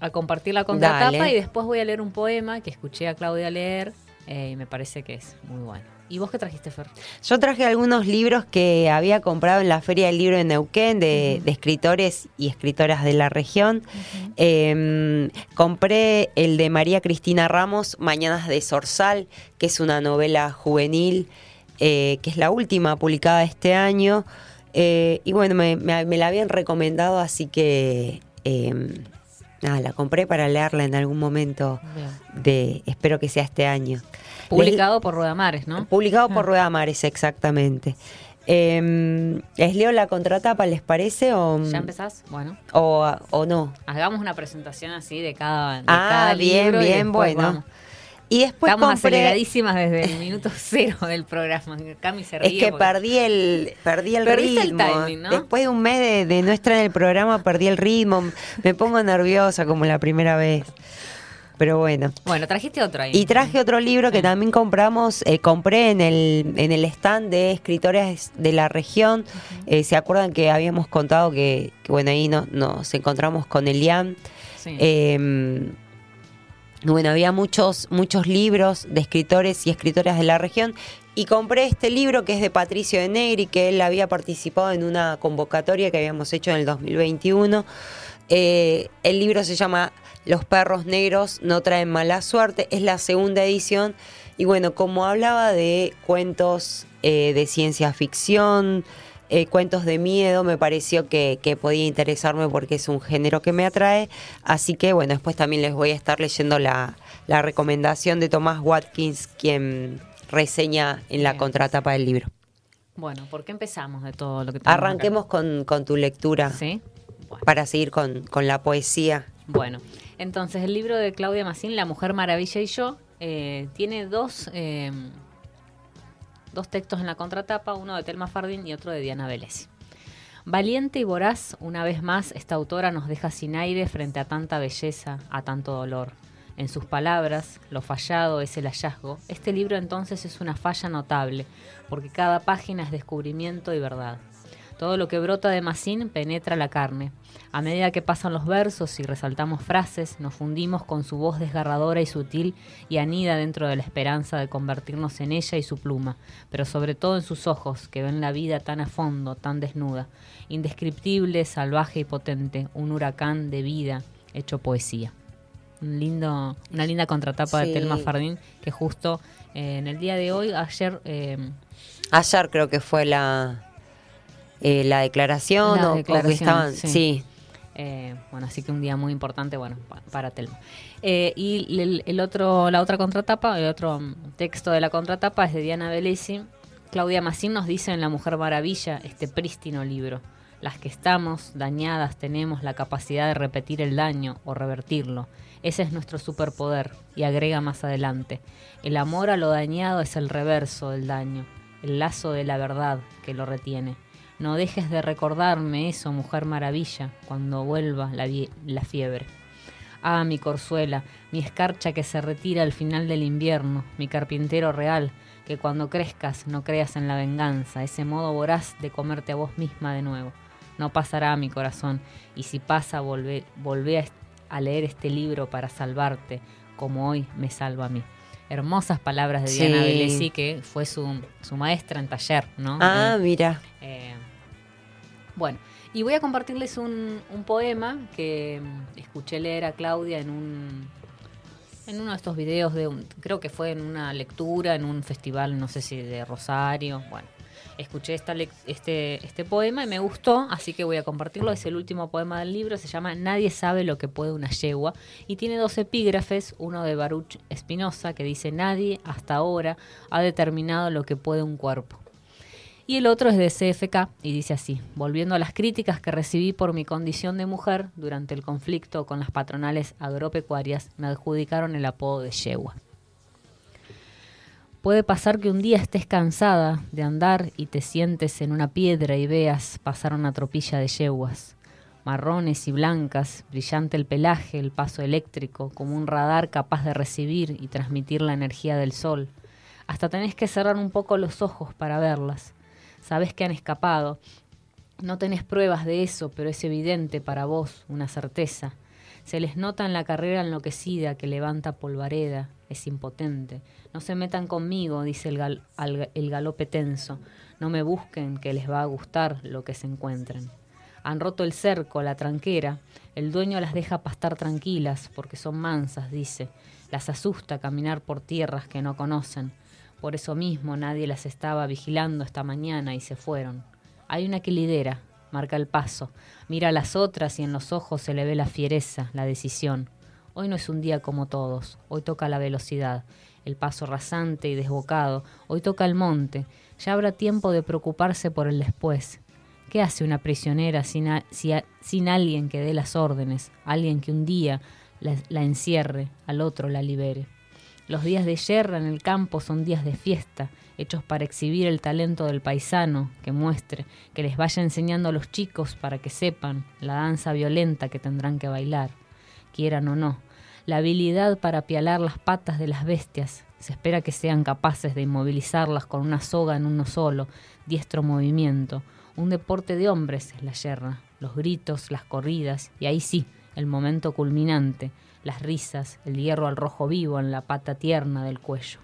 a compartir la contratapa y después voy a leer un poema que escuché a Claudia leer eh, y me parece que es muy bueno. ¿Y vos qué trajiste, Fer? Yo traje algunos libros que había comprado en la Feria del Libro de Neuquén de, escritores y escritoras de la región. Em, compré el de María Cristina Ramos, Mañanas de Sorsal, que es una novela juvenil, eh, que es la última publicada este año. Eh, y bueno, me, la habían recomendado, así que em, nada, la compré para leerla en algún momento de, espero que sea este año. Publicado por Rueda Mares, ¿no? Publicado por Rueda Mares, exactamente. Eh, ¿Les leo la contratapa, les parece? O, ¿Ya empezás? Bueno. O, o no. Hagamos una presentación así de cada, de ah, bien, bien, bueno. Y después Estamos aceleradísimas desde el minuto cero del programa. Cami se Es que perdí el, perdí el ritmo. Después de un mes de, no estar en el programa, perdí el ritmo. Me pongo nerviosa como la primera vez. Pero bueno. Bueno, trajiste otro ahí. Y traje otro libro que también compramos, eh, compré en el, en el stand de escritores de la región. Eh, ¿Se acuerdan que habíamos contado que, bueno, ahí no, nos encontramos con Elian? Sí. Eh, bueno, había muchos, muchos libros de escritores y escritoras de la región y compré este libro que es de Patricio de Negri, que él había participado en una convocatoria que habíamos hecho en el 2021. Eh, el libro se llama Los perros negros no traen mala suerte, es la segunda edición y bueno, como hablaba de cuentos eh, de ciencia ficción, eh, cuentos de miedo, me pareció que, que, podía interesarme porque es un género que me atrae. Así que bueno, después también les voy a estar leyendo la, la recomendación de Tomás Watkins, quien reseña en la contratapa del libro. Bueno, ¿por qué empezamos de todo lo que Arranquemos con, con, tu lectura. ¿Sí? Para seguir con, con, la poesía. Bueno, entonces el libro de Claudia Massín, La Mujer Maravilla y yo, eh, tiene dos, eh, dos textos en la contratapa, uno de Telma Fardín y otro de Diana Vélez. Valiente y voraz, una vez más, esta autora nos deja sin aire frente a tanta belleza, a tanto dolor. En sus palabras, lo fallado es el hallazgo. Este libro entonces es una falla notable, porque cada página es descubrimiento y verdad. Todo lo que brota de Massín penetra la carne. A medida que pasan los versos y resaltamos frases, nos fundimos con su voz desgarradora y sutil y anida dentro de la esperanza de convertirnos en ella y su pluma, pero sobre todo en sus ojos, que ven la vida tan a fondo, tan desnuda, indescriptible, salvaje y potente, un huracán de vida hecho poesía. Lindo, una linda contratapa de Telma Fardín que justo eh, en el día de hoy, ayer... Eh, ayer creo que fue la, eh, la declaración, o, estaban, sí. bueno, así que un día muy importante, bueno, para Telma. y el, otro, la otra contratapa, el otro texto de la contratapa es de Diana Bellesi. Claudia Massín nos dice en La Mujer Maravilla, este prístino libro. Las que estamos dañadas tenemos la capacidad de repetir el daño o revertirlo. Ese es nuestro superpoder. Y agrega más adelante, el amor a lo dañado es el reverso del daño, el lazo de la verdad que lo retiene. No dejes de recordarme eso, mujer maravilla, cuando vuelva la, la fiebre. Ah, mi corzuela, mi escarcha que se retira al final del invierno, mi carpintero real, que cuando crezcas no creas en la venganza, ese modo voraz de comerte a vos misma de nuevo. No pasará mi corazón, y si pasa, volvé, volvé a a leer este libro para salvarte, como hoy me salva a mí. Hermosas palabras de Diana Bellesi, que fue su, maestra en taller, ¿no? Ah, eh, mira. Eh, bueno, y voy a compartirles un, poema que mm, escuché leer a Claudia en un en uno de estos videos de un, creo que fue en una lectura en un festival, no sé si de Rosario, bueno escuché esta este, este poema y me gustó, así que voy a compartirlo. Es el último poema del libro, se llama Nadie sabe lo que puede una yegua y tiene dos epígrafes, uno de Baruch Espinosa que dice Nadie hasta ahora ha determinado lo que puede un cuerpo. Y el otro es de CFK y dice así, volviendo a las críticas que recibí por mi condición de mujer durante el conflicto con las patronales agropecuarias, me adjudicaron el apodo de yegua. Puede pasar que un día estés cansada de andar y te sientes en una piedra y veas pasar una tropilla de yeguas, marrones y blancas, brillante el pelaje, el paso eléctrico, como un radar capaz de recibir y transmitir la energía del sol. Hasta tenés que cerrar un poco los ojos para verlas. Sabes que han escapado. No tenés pruebas de eso, pero es evidente para vos, una certeza. Se les nota en la carrera enloquecida que levanta polvareda, es impotente. No se metan conmigo, dice el, el galope tenso. No me busquen, que les va a gustar lo que se encuentren. Han roto el cerco, la tranquera. El dueño las deja pastar tranquilas porque son mansas, dice. Las asusta caminar por tierras que no conocen. Por eso mismo nadie las estaba vigilando esta mañana y se fueron. Hay una que lidera, marca el paso, mira a las otras y en los ojos se le ve la fiereza, la decisión. Hoy no es un día como todos, hoy toca la velocidad, el paso rasante y desbocado, hoy toca el monte, ya habrá tiempo de preocuparse por el después. ¿Qué hace una prisionera sin, sin alguien que dé las órdenes, alguien que un día la, la encierre, al otro la libere? Los días de guerra en el campo son días de fiesta, hechos para exhibir el talento del paisano, que muestre, que les vaya enseñando a los chicos para que sepan la danza violenta que tendrán que bailar, quieran o no, la habilidad para apialar las patas de las bestias, se espera que sean capaces de inmovilizarlas con una soga en uno solo, diestro movimiento, un deporte de hombres es la yerra, los gritos, las corridas, y ahí sí, el momento culminante, las risas, el hierro al rojo vivo en la pata tierna del cuello.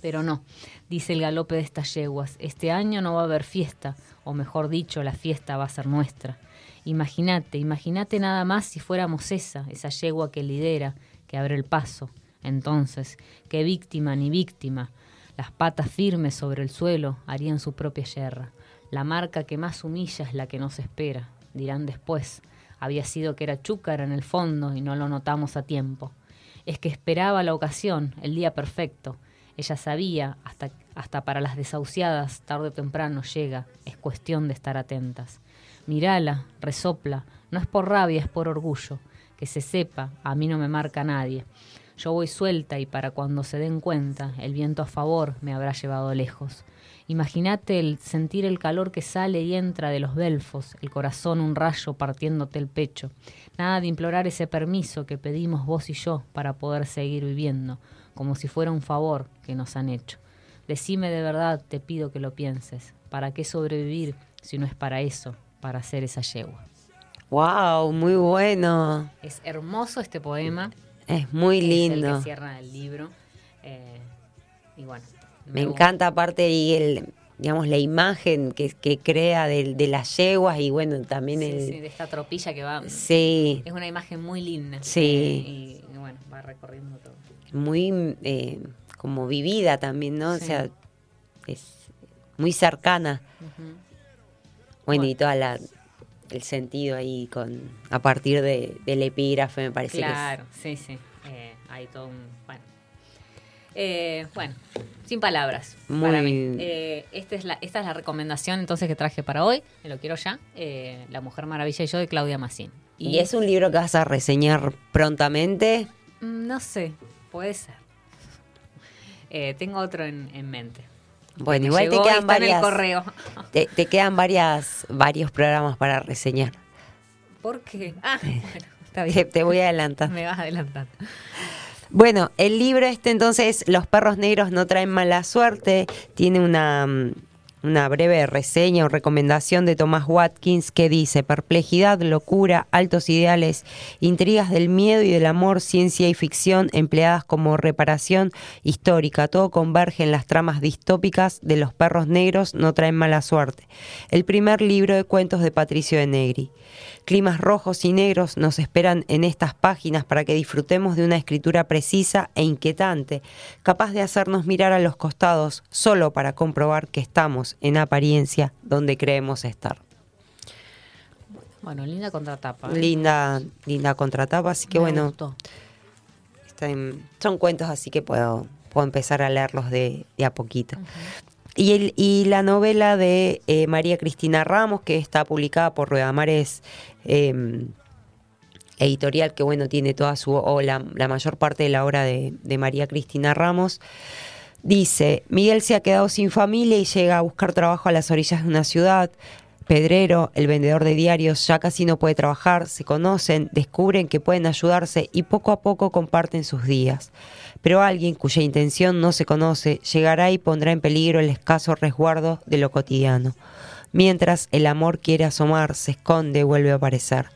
Pero no, dice el galope de estas yeguas, este año no va a haber fiesta, o mejor dicho, la fiesta va a ser nuestra. Imagínate, imagínate nada más si fuéramos esa, esa yegua que lidera, que abre el paso. Entonces, qué víctima ni víctima. Las patas firmes sobre el suelo harían su propia yerra. La marca que más humilla es la que nos espera, dirán después. Había sido que era chúcara en el fondo y no lo notamos a tiempo. Es que esperaba la ocasión, el día perfecto. Ella sabía, hasta, hasta para las desahuciadas, tarde o temprano llega, es cuestión de estar atentas. Mirala, resopla, no es por rabia, es por orgullo. Que se sepa, a mí no me marca nadie. Yo voy suelta y para cuando se den cuenta, el viento a favor me habrá llevado lejos. Imagínate el sentir el calor que sale y entra de los belfos, el corazón un rayo partiéndote el pecho. Nada de implorar ese permiso que pedimos vos y yo para poder seguir viviendo, como si fuera un favor que nos han hecho. Decime de verdad, te pido que lo pienses. ¿Para qué sobrevivir si no es para eso, para hacer esa yegua? ¡Wow! Muy bueno. Es hermoso este poema. Es muy lindo. Es el que cierra el libro. Eh, y bueno. Me, encanta aparte y el digamos la imagen que, que crea de, de, las yeguas y bueno también sí, el sí, de esta tropilla que va. Sí. Es una imagen muy linda. Sí. Eh, y, y, bueno va recorriendo todo. Muy eh, como vivida también no sí. o sea es muy cercana. Uh -huh. bueno, bueno, y toda la el sentido ahí con a partir de, del epígrafe me parece claro que es... sí sí. Eh, hay todo un bueno eh, bueno, sin palabras. Muy para mí. Eh, esta, es la, esta es la recomendación entonces que traje para hoy. Me lo quiero ya. Eh, la Mujer Maravilla y yo de Claudia Massín. Y, ¿Y es un libro que vas a reseñar prontamente? Mm, No sé, puede ser. Eh, tengo otro en, en mente. Bueno, igual te llegó quedan en el varias, correo. te, te quedan varias, varios programas para reseñar. ¿Por qué? Ah, bueno, está Te, bien. te voy a adelantar. Me vas adelantando. Bueno, el libro este entonces, Los perros negros no traen mala suerte, tiene una, mm, una breve reseña o recomendación de Thomas Watkins que dice, perplejidad, locura, altos ideales, intrigas del miedo y del amor, ciencia y ficción empleadas como reparación histórica, todo converge en las tramas distópicas de Los perros negros no traen mala suerte, el primer libro de cuentos de Patricio de Negri. Climas rojos y negros nos esperan en estas páginas para que disfrutemos de una escritura precisa e inquietante, capaz de hacernos mirar a los costados solo para comprobar que estamos, en apariencia, donde creemos estar. Bueno, linda contratapa. ¿eh? Linda, linda contratapa, así que Me bueno, gustó. está en- son cuentos, así que puedo, puedo empezar a leerlos de, de a poquito. Y, el, y la novela de eh, María Cristina Ramos, que está publicada por Ruedamares eh, Editorial, que bueno, tiene toda su, o la, mayor parte de la obra de María Cristina Ramos. Dice, Miguel se ha quedado sin familia y llega a buscar trabajo a las orillas de una ciudad. Pedrero, el vendedor de diarios, ya casi no puede trabajar, se conocen, descubren que pueden ayudarse y poco a poco comparten sus días. Pero alguien cuya intención no se conoce llegará y pondrá en peligro el escaso resguardo de lo cotidiano. Mientras el amor quiere asomar, se esconde, vuelve a aparecer.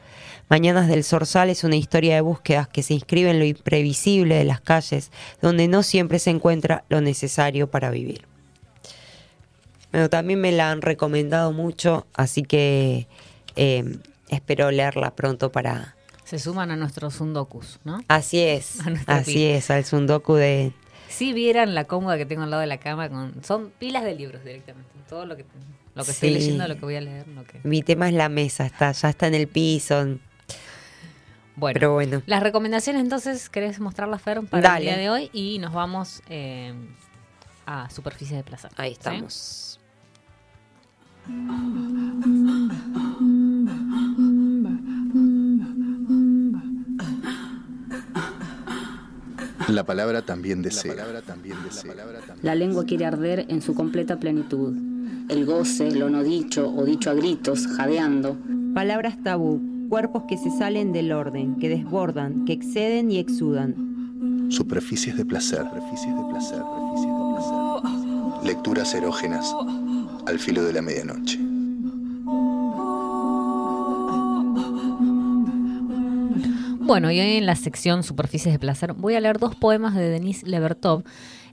Mañanas del Zorzal es una historia de búsquedas que se inscribe en lo imprevisible de las calles, donde no siempre se encuentra lo necesario para vivir. Bueno, también me la han recomendado mucho, así que eh, espero leerla pronto para... Se suman a nuestros sundokus, ¿no? Así es, así pila. es, al sundoku de... Si vieran la cómoda que tengo al lado de la cama, con son pilas de libros directamente. Todo lo que, lo que estoy leyendo, lo que voy a leer, lo que... Mi tema es la mesa, está, ya está en el piso, Bueno, pero bueno. las recomendaciones entonces, ¿querés mostrarlas, Fer, para Dale. el día de hoy? Y nos vamos eh, a Superficie de Plaza. Ahí ¿sí? La palabra también desea. La palabra también desea. La lengua quiere arder en su completa plenitud. El goce, lo no dicho o dicho a gritos, jadeando, Palabras tabú, cuerpos que se salen del orden, que desbordan, que exceden y exudan. Superficies de placer. Superficies de placer. Superficies de placer. Lecturas erógenas al filo de la medianoche. Bueno, y hoy en la sección Superficies de Placer voy a leer dos poemas de Denise Levertov.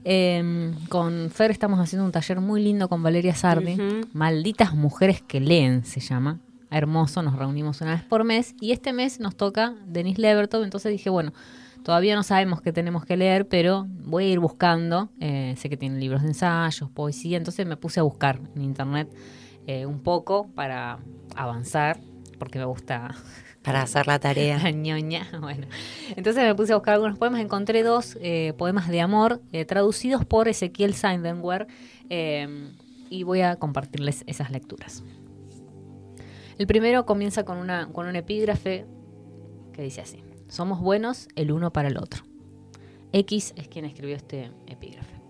Eh, con Fer estamos haciendo un taller muy lindo con Valeria Sardi. Malditas mujeres que leen se llama. Hermoso, nos reunimos una vez por mes. Y este mes nos toca Denise Levertov. Entonces dije, bueno, Todavía no sabemos qué tenemos que leer, pero voy a ir buscando. Eh, sé que tienen libros de ensayos, poesía, entonces me puse a buscar en internet eh, un poco para avanzar, porque me gusta para hacer la tarea. ñoña. Bueno, entonces me puse a buscar algunos poemas. Encontré dos eh, poemas de amor eh, traducidos por Ezequiel Seidenwer eh, y voy a compartirles esas lecturas. El primero comienza con, una, con un epígrafe que dice así: Somos buenos el uno para el otro. X es quien escribió este epígrafe.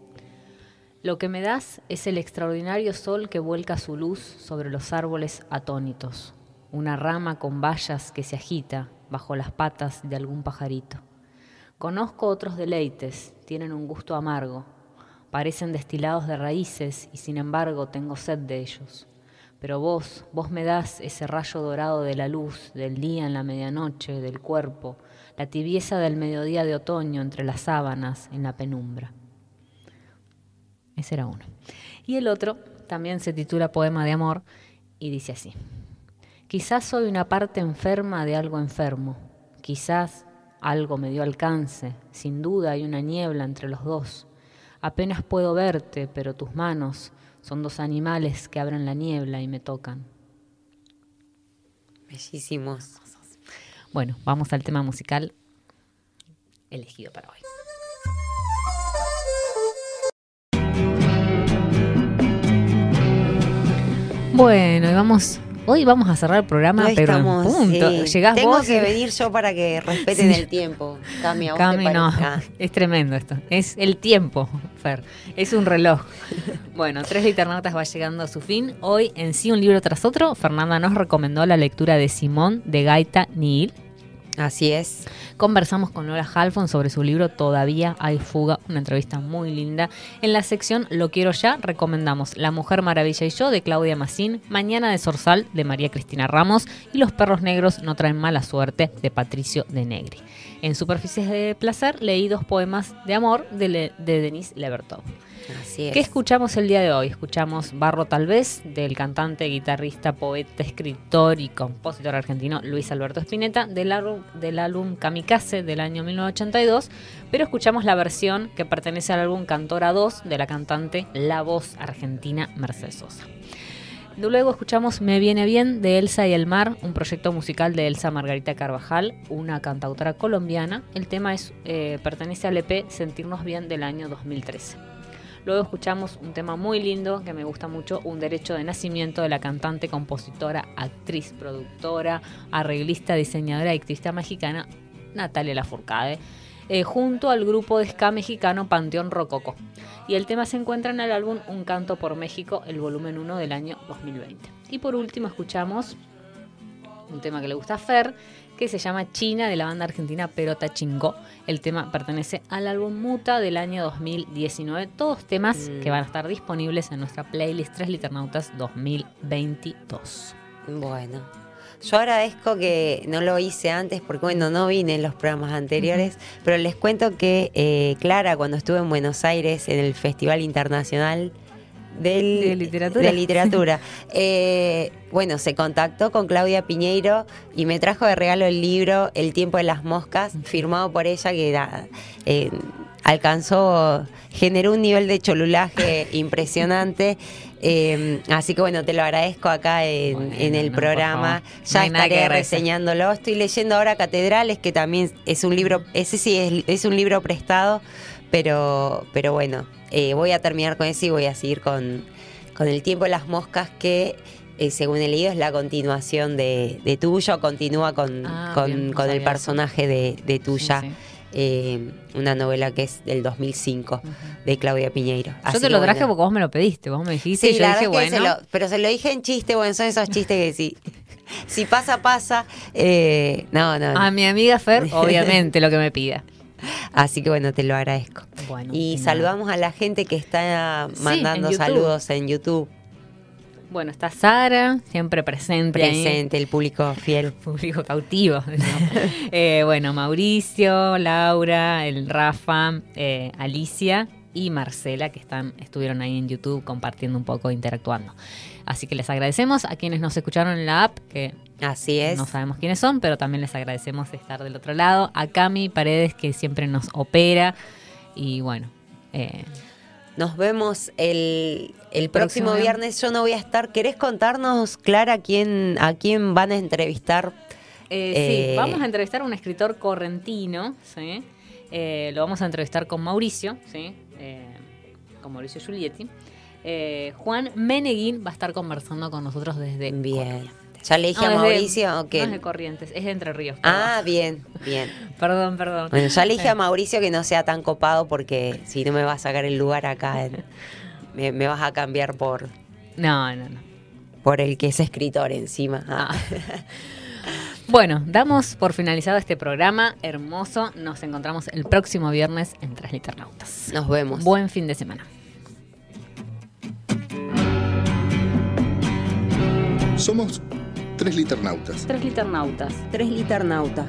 Lo que me das es el extraordinario sol que vuelca su luz sobre los árboles atónitos, una rama con bayas que se agita bajo las patas de algún pajarito. Conozco otros deleites, tienen un gusto amargo, parecen destilados de raíces y sin embargo tengo sed de ellos. Pero vos, vos me das ese rayo dorado de la luz, del día en la medianoche, del cuerpo, la tibieza del mediodía de otoño entre las sábanas, en la penumbra. Ese era uno. Y el otro también se titula Poema de Amor y dice así. Quizás soy una parte enferma de algo enfermo. Quizás algo me dio alcance. Sin duda hay una niebla entre los dos. Apenas puedo verte, pero tus manos son dos animales que abren la niebla y me tocan. Bellísimos. Bueno, vamos al tema musical elegido para hoy. Bueno, y vamos Hoy vamos a cerrar el programa, pero en punto. Sí. Tengo que venir yo para que respeten el tiempo. Cami, no. Es tremendo esto. Es el tiempo, Fer. Es un reloj. bueno, Tres Liternautas va llegando a su fin. Hoy, en sí, un libro tras otro, Fernanda nos recomendó la lectura de Simón de Gaita Nil Así es. Conversamos con Laura Halfon sobre su libro Todavía hay fuga, una entrevista muy linda. En la sección Lo quiero ya recomendamos La Mujer Maravilla y yo de Claudia Massín, Mañana de Sorsal de María Cristina Ramos y Los perros negros no traen mala suerte de Patricio de Negri. En Superficies de Placer leí dos poemas de amor de, de Denise Levertov. ¿Qué escuchamos el día de hoy? Escuchamos Barro tal vez del cantante, guitarrista, poeta, escritor y compositor argentino Luis Alberto Spinetta del álbum, del álbum Kamikaze del año 1982, pero escuchamos la versión que pertenece al álbum Cantora 2 de la cantante La Voz argentina Mercedes Sosa. Luego escuchamos Me Viene Bien de Elsa y el Mar, un proyecto musical de Elsa Margarita Carvajal, una cantautora colombiana. El tema es, eh, pertenece al EP Sentirnos Bien del año 2013. Luego escuchamos un tema muy lindo que me gusta mucho, Un derecho de nacimiento de la cantante, compositora, actriz, productora, arreglista, diseñadora y activista mexicana Natalia Lafourcade. Eh, junto al grupo de ska mexicano Panteón Rococo. Y el tema se encuentra en el álbum Un Canto por México, el volumen 1 del año 2020. Y por último escuchamos un tema que le gusta a Fer, que se llama China de la banda argentina Perota Chingó. El tema pertenece al álbum Muta del año 2019. Todos temas mm. que van a estar disponibles en nuestra playlist Tres Liternautas 2022. Bueno. Yo agradezco que no lo hice antes porque, bueno, no vine en los programas anteriores, pero les cuento que eh, Clara, cuando estuve en Buenos Aires en el Festival Internacional de literatura. De literatura. Eh, bueno, se contactó con Claudia Piñeiro y me trajo de regalo el libro El tiempo de las moscas, firmado por ella, que eh, alcanzó, generó un nivel de cholulaje impresionante. Eh, así que bueno, te lo agradezco acá en, el programa. Ya estaré reseñándolo. Estoy leyendo ahora Catedrales, que también es un libro, ese sí es, es un libro prestado, pero, pero bueno, eh, voy a terminar con eso y voy a seguir con, El tiempo de las moscas que... Eh, según he leído, es la continuación de, de Tuyo, continúa con, ah, con, el personaje de, Tuya. Eh, una novela que es del 2005 de Claudia Piñeiro. yo te lo traje porque vos me lo pediste, vos me dijiste yo dije, bueno. pero se lo dije en chiste, bueno, son esos chistes que sí. Si pasa, pasa. no, no, A mi amiga Fer, obviamente, lo que me pida. Así que bueno, te lo agradezco. y saludamos a la gente que está mandando saludos en YouTube. Bueno, está Sara, siempre presente. Presente, el público fiel. El público cautivo. Eh, bueno, Mauricio, Laura, el Rafa, eh, Alicia y Marcela, que están, estuvieron ahí en YouTube compartiendo un poco, interactuando. Así que les agradecemos a quienes nos escucharon en la app, que Así es. No sabemos quiénes son, pero también les agradecemos estar del otro lado. A Cami Paredes, que siempre nos opera. Y bueno, eh, Nos vemos el, el Próximo viernes. Yo no voy a estar. ¿Querés contarnos, Clara, quién, a quién van a entrevistar? Eh, Eh, sí, vamos a entrevistar a un escritor correntino, ¿sí? Eh, lo vamos a entrevistar con Mauricio, ¿sí? Eh, con Mauricio Giulietti. Eh, Juan Meneguín va a estar conversando con nosotros desde Bien. ¿Ya le dije No, a Mauricio o qué? No es de Corrientes, es de Entre Ríos. perdón. Ah, bien, bien. Perdón, perdón. Bueno, ya le dije Eh, a Mauricio que no sea tan copado porque si no me va a sacar el lugar acá, en- me, me vas a cambiar por, No, no, no. por el que es escritor encima. Ah. Bueno, damos por finalizado este programa hermoso. Nos encontramos el próximo viernes en Tres Liternautas. Nos vemos. Buen fin de semana. Somos tres liternautas. Tres liternautas. Tres liternautas.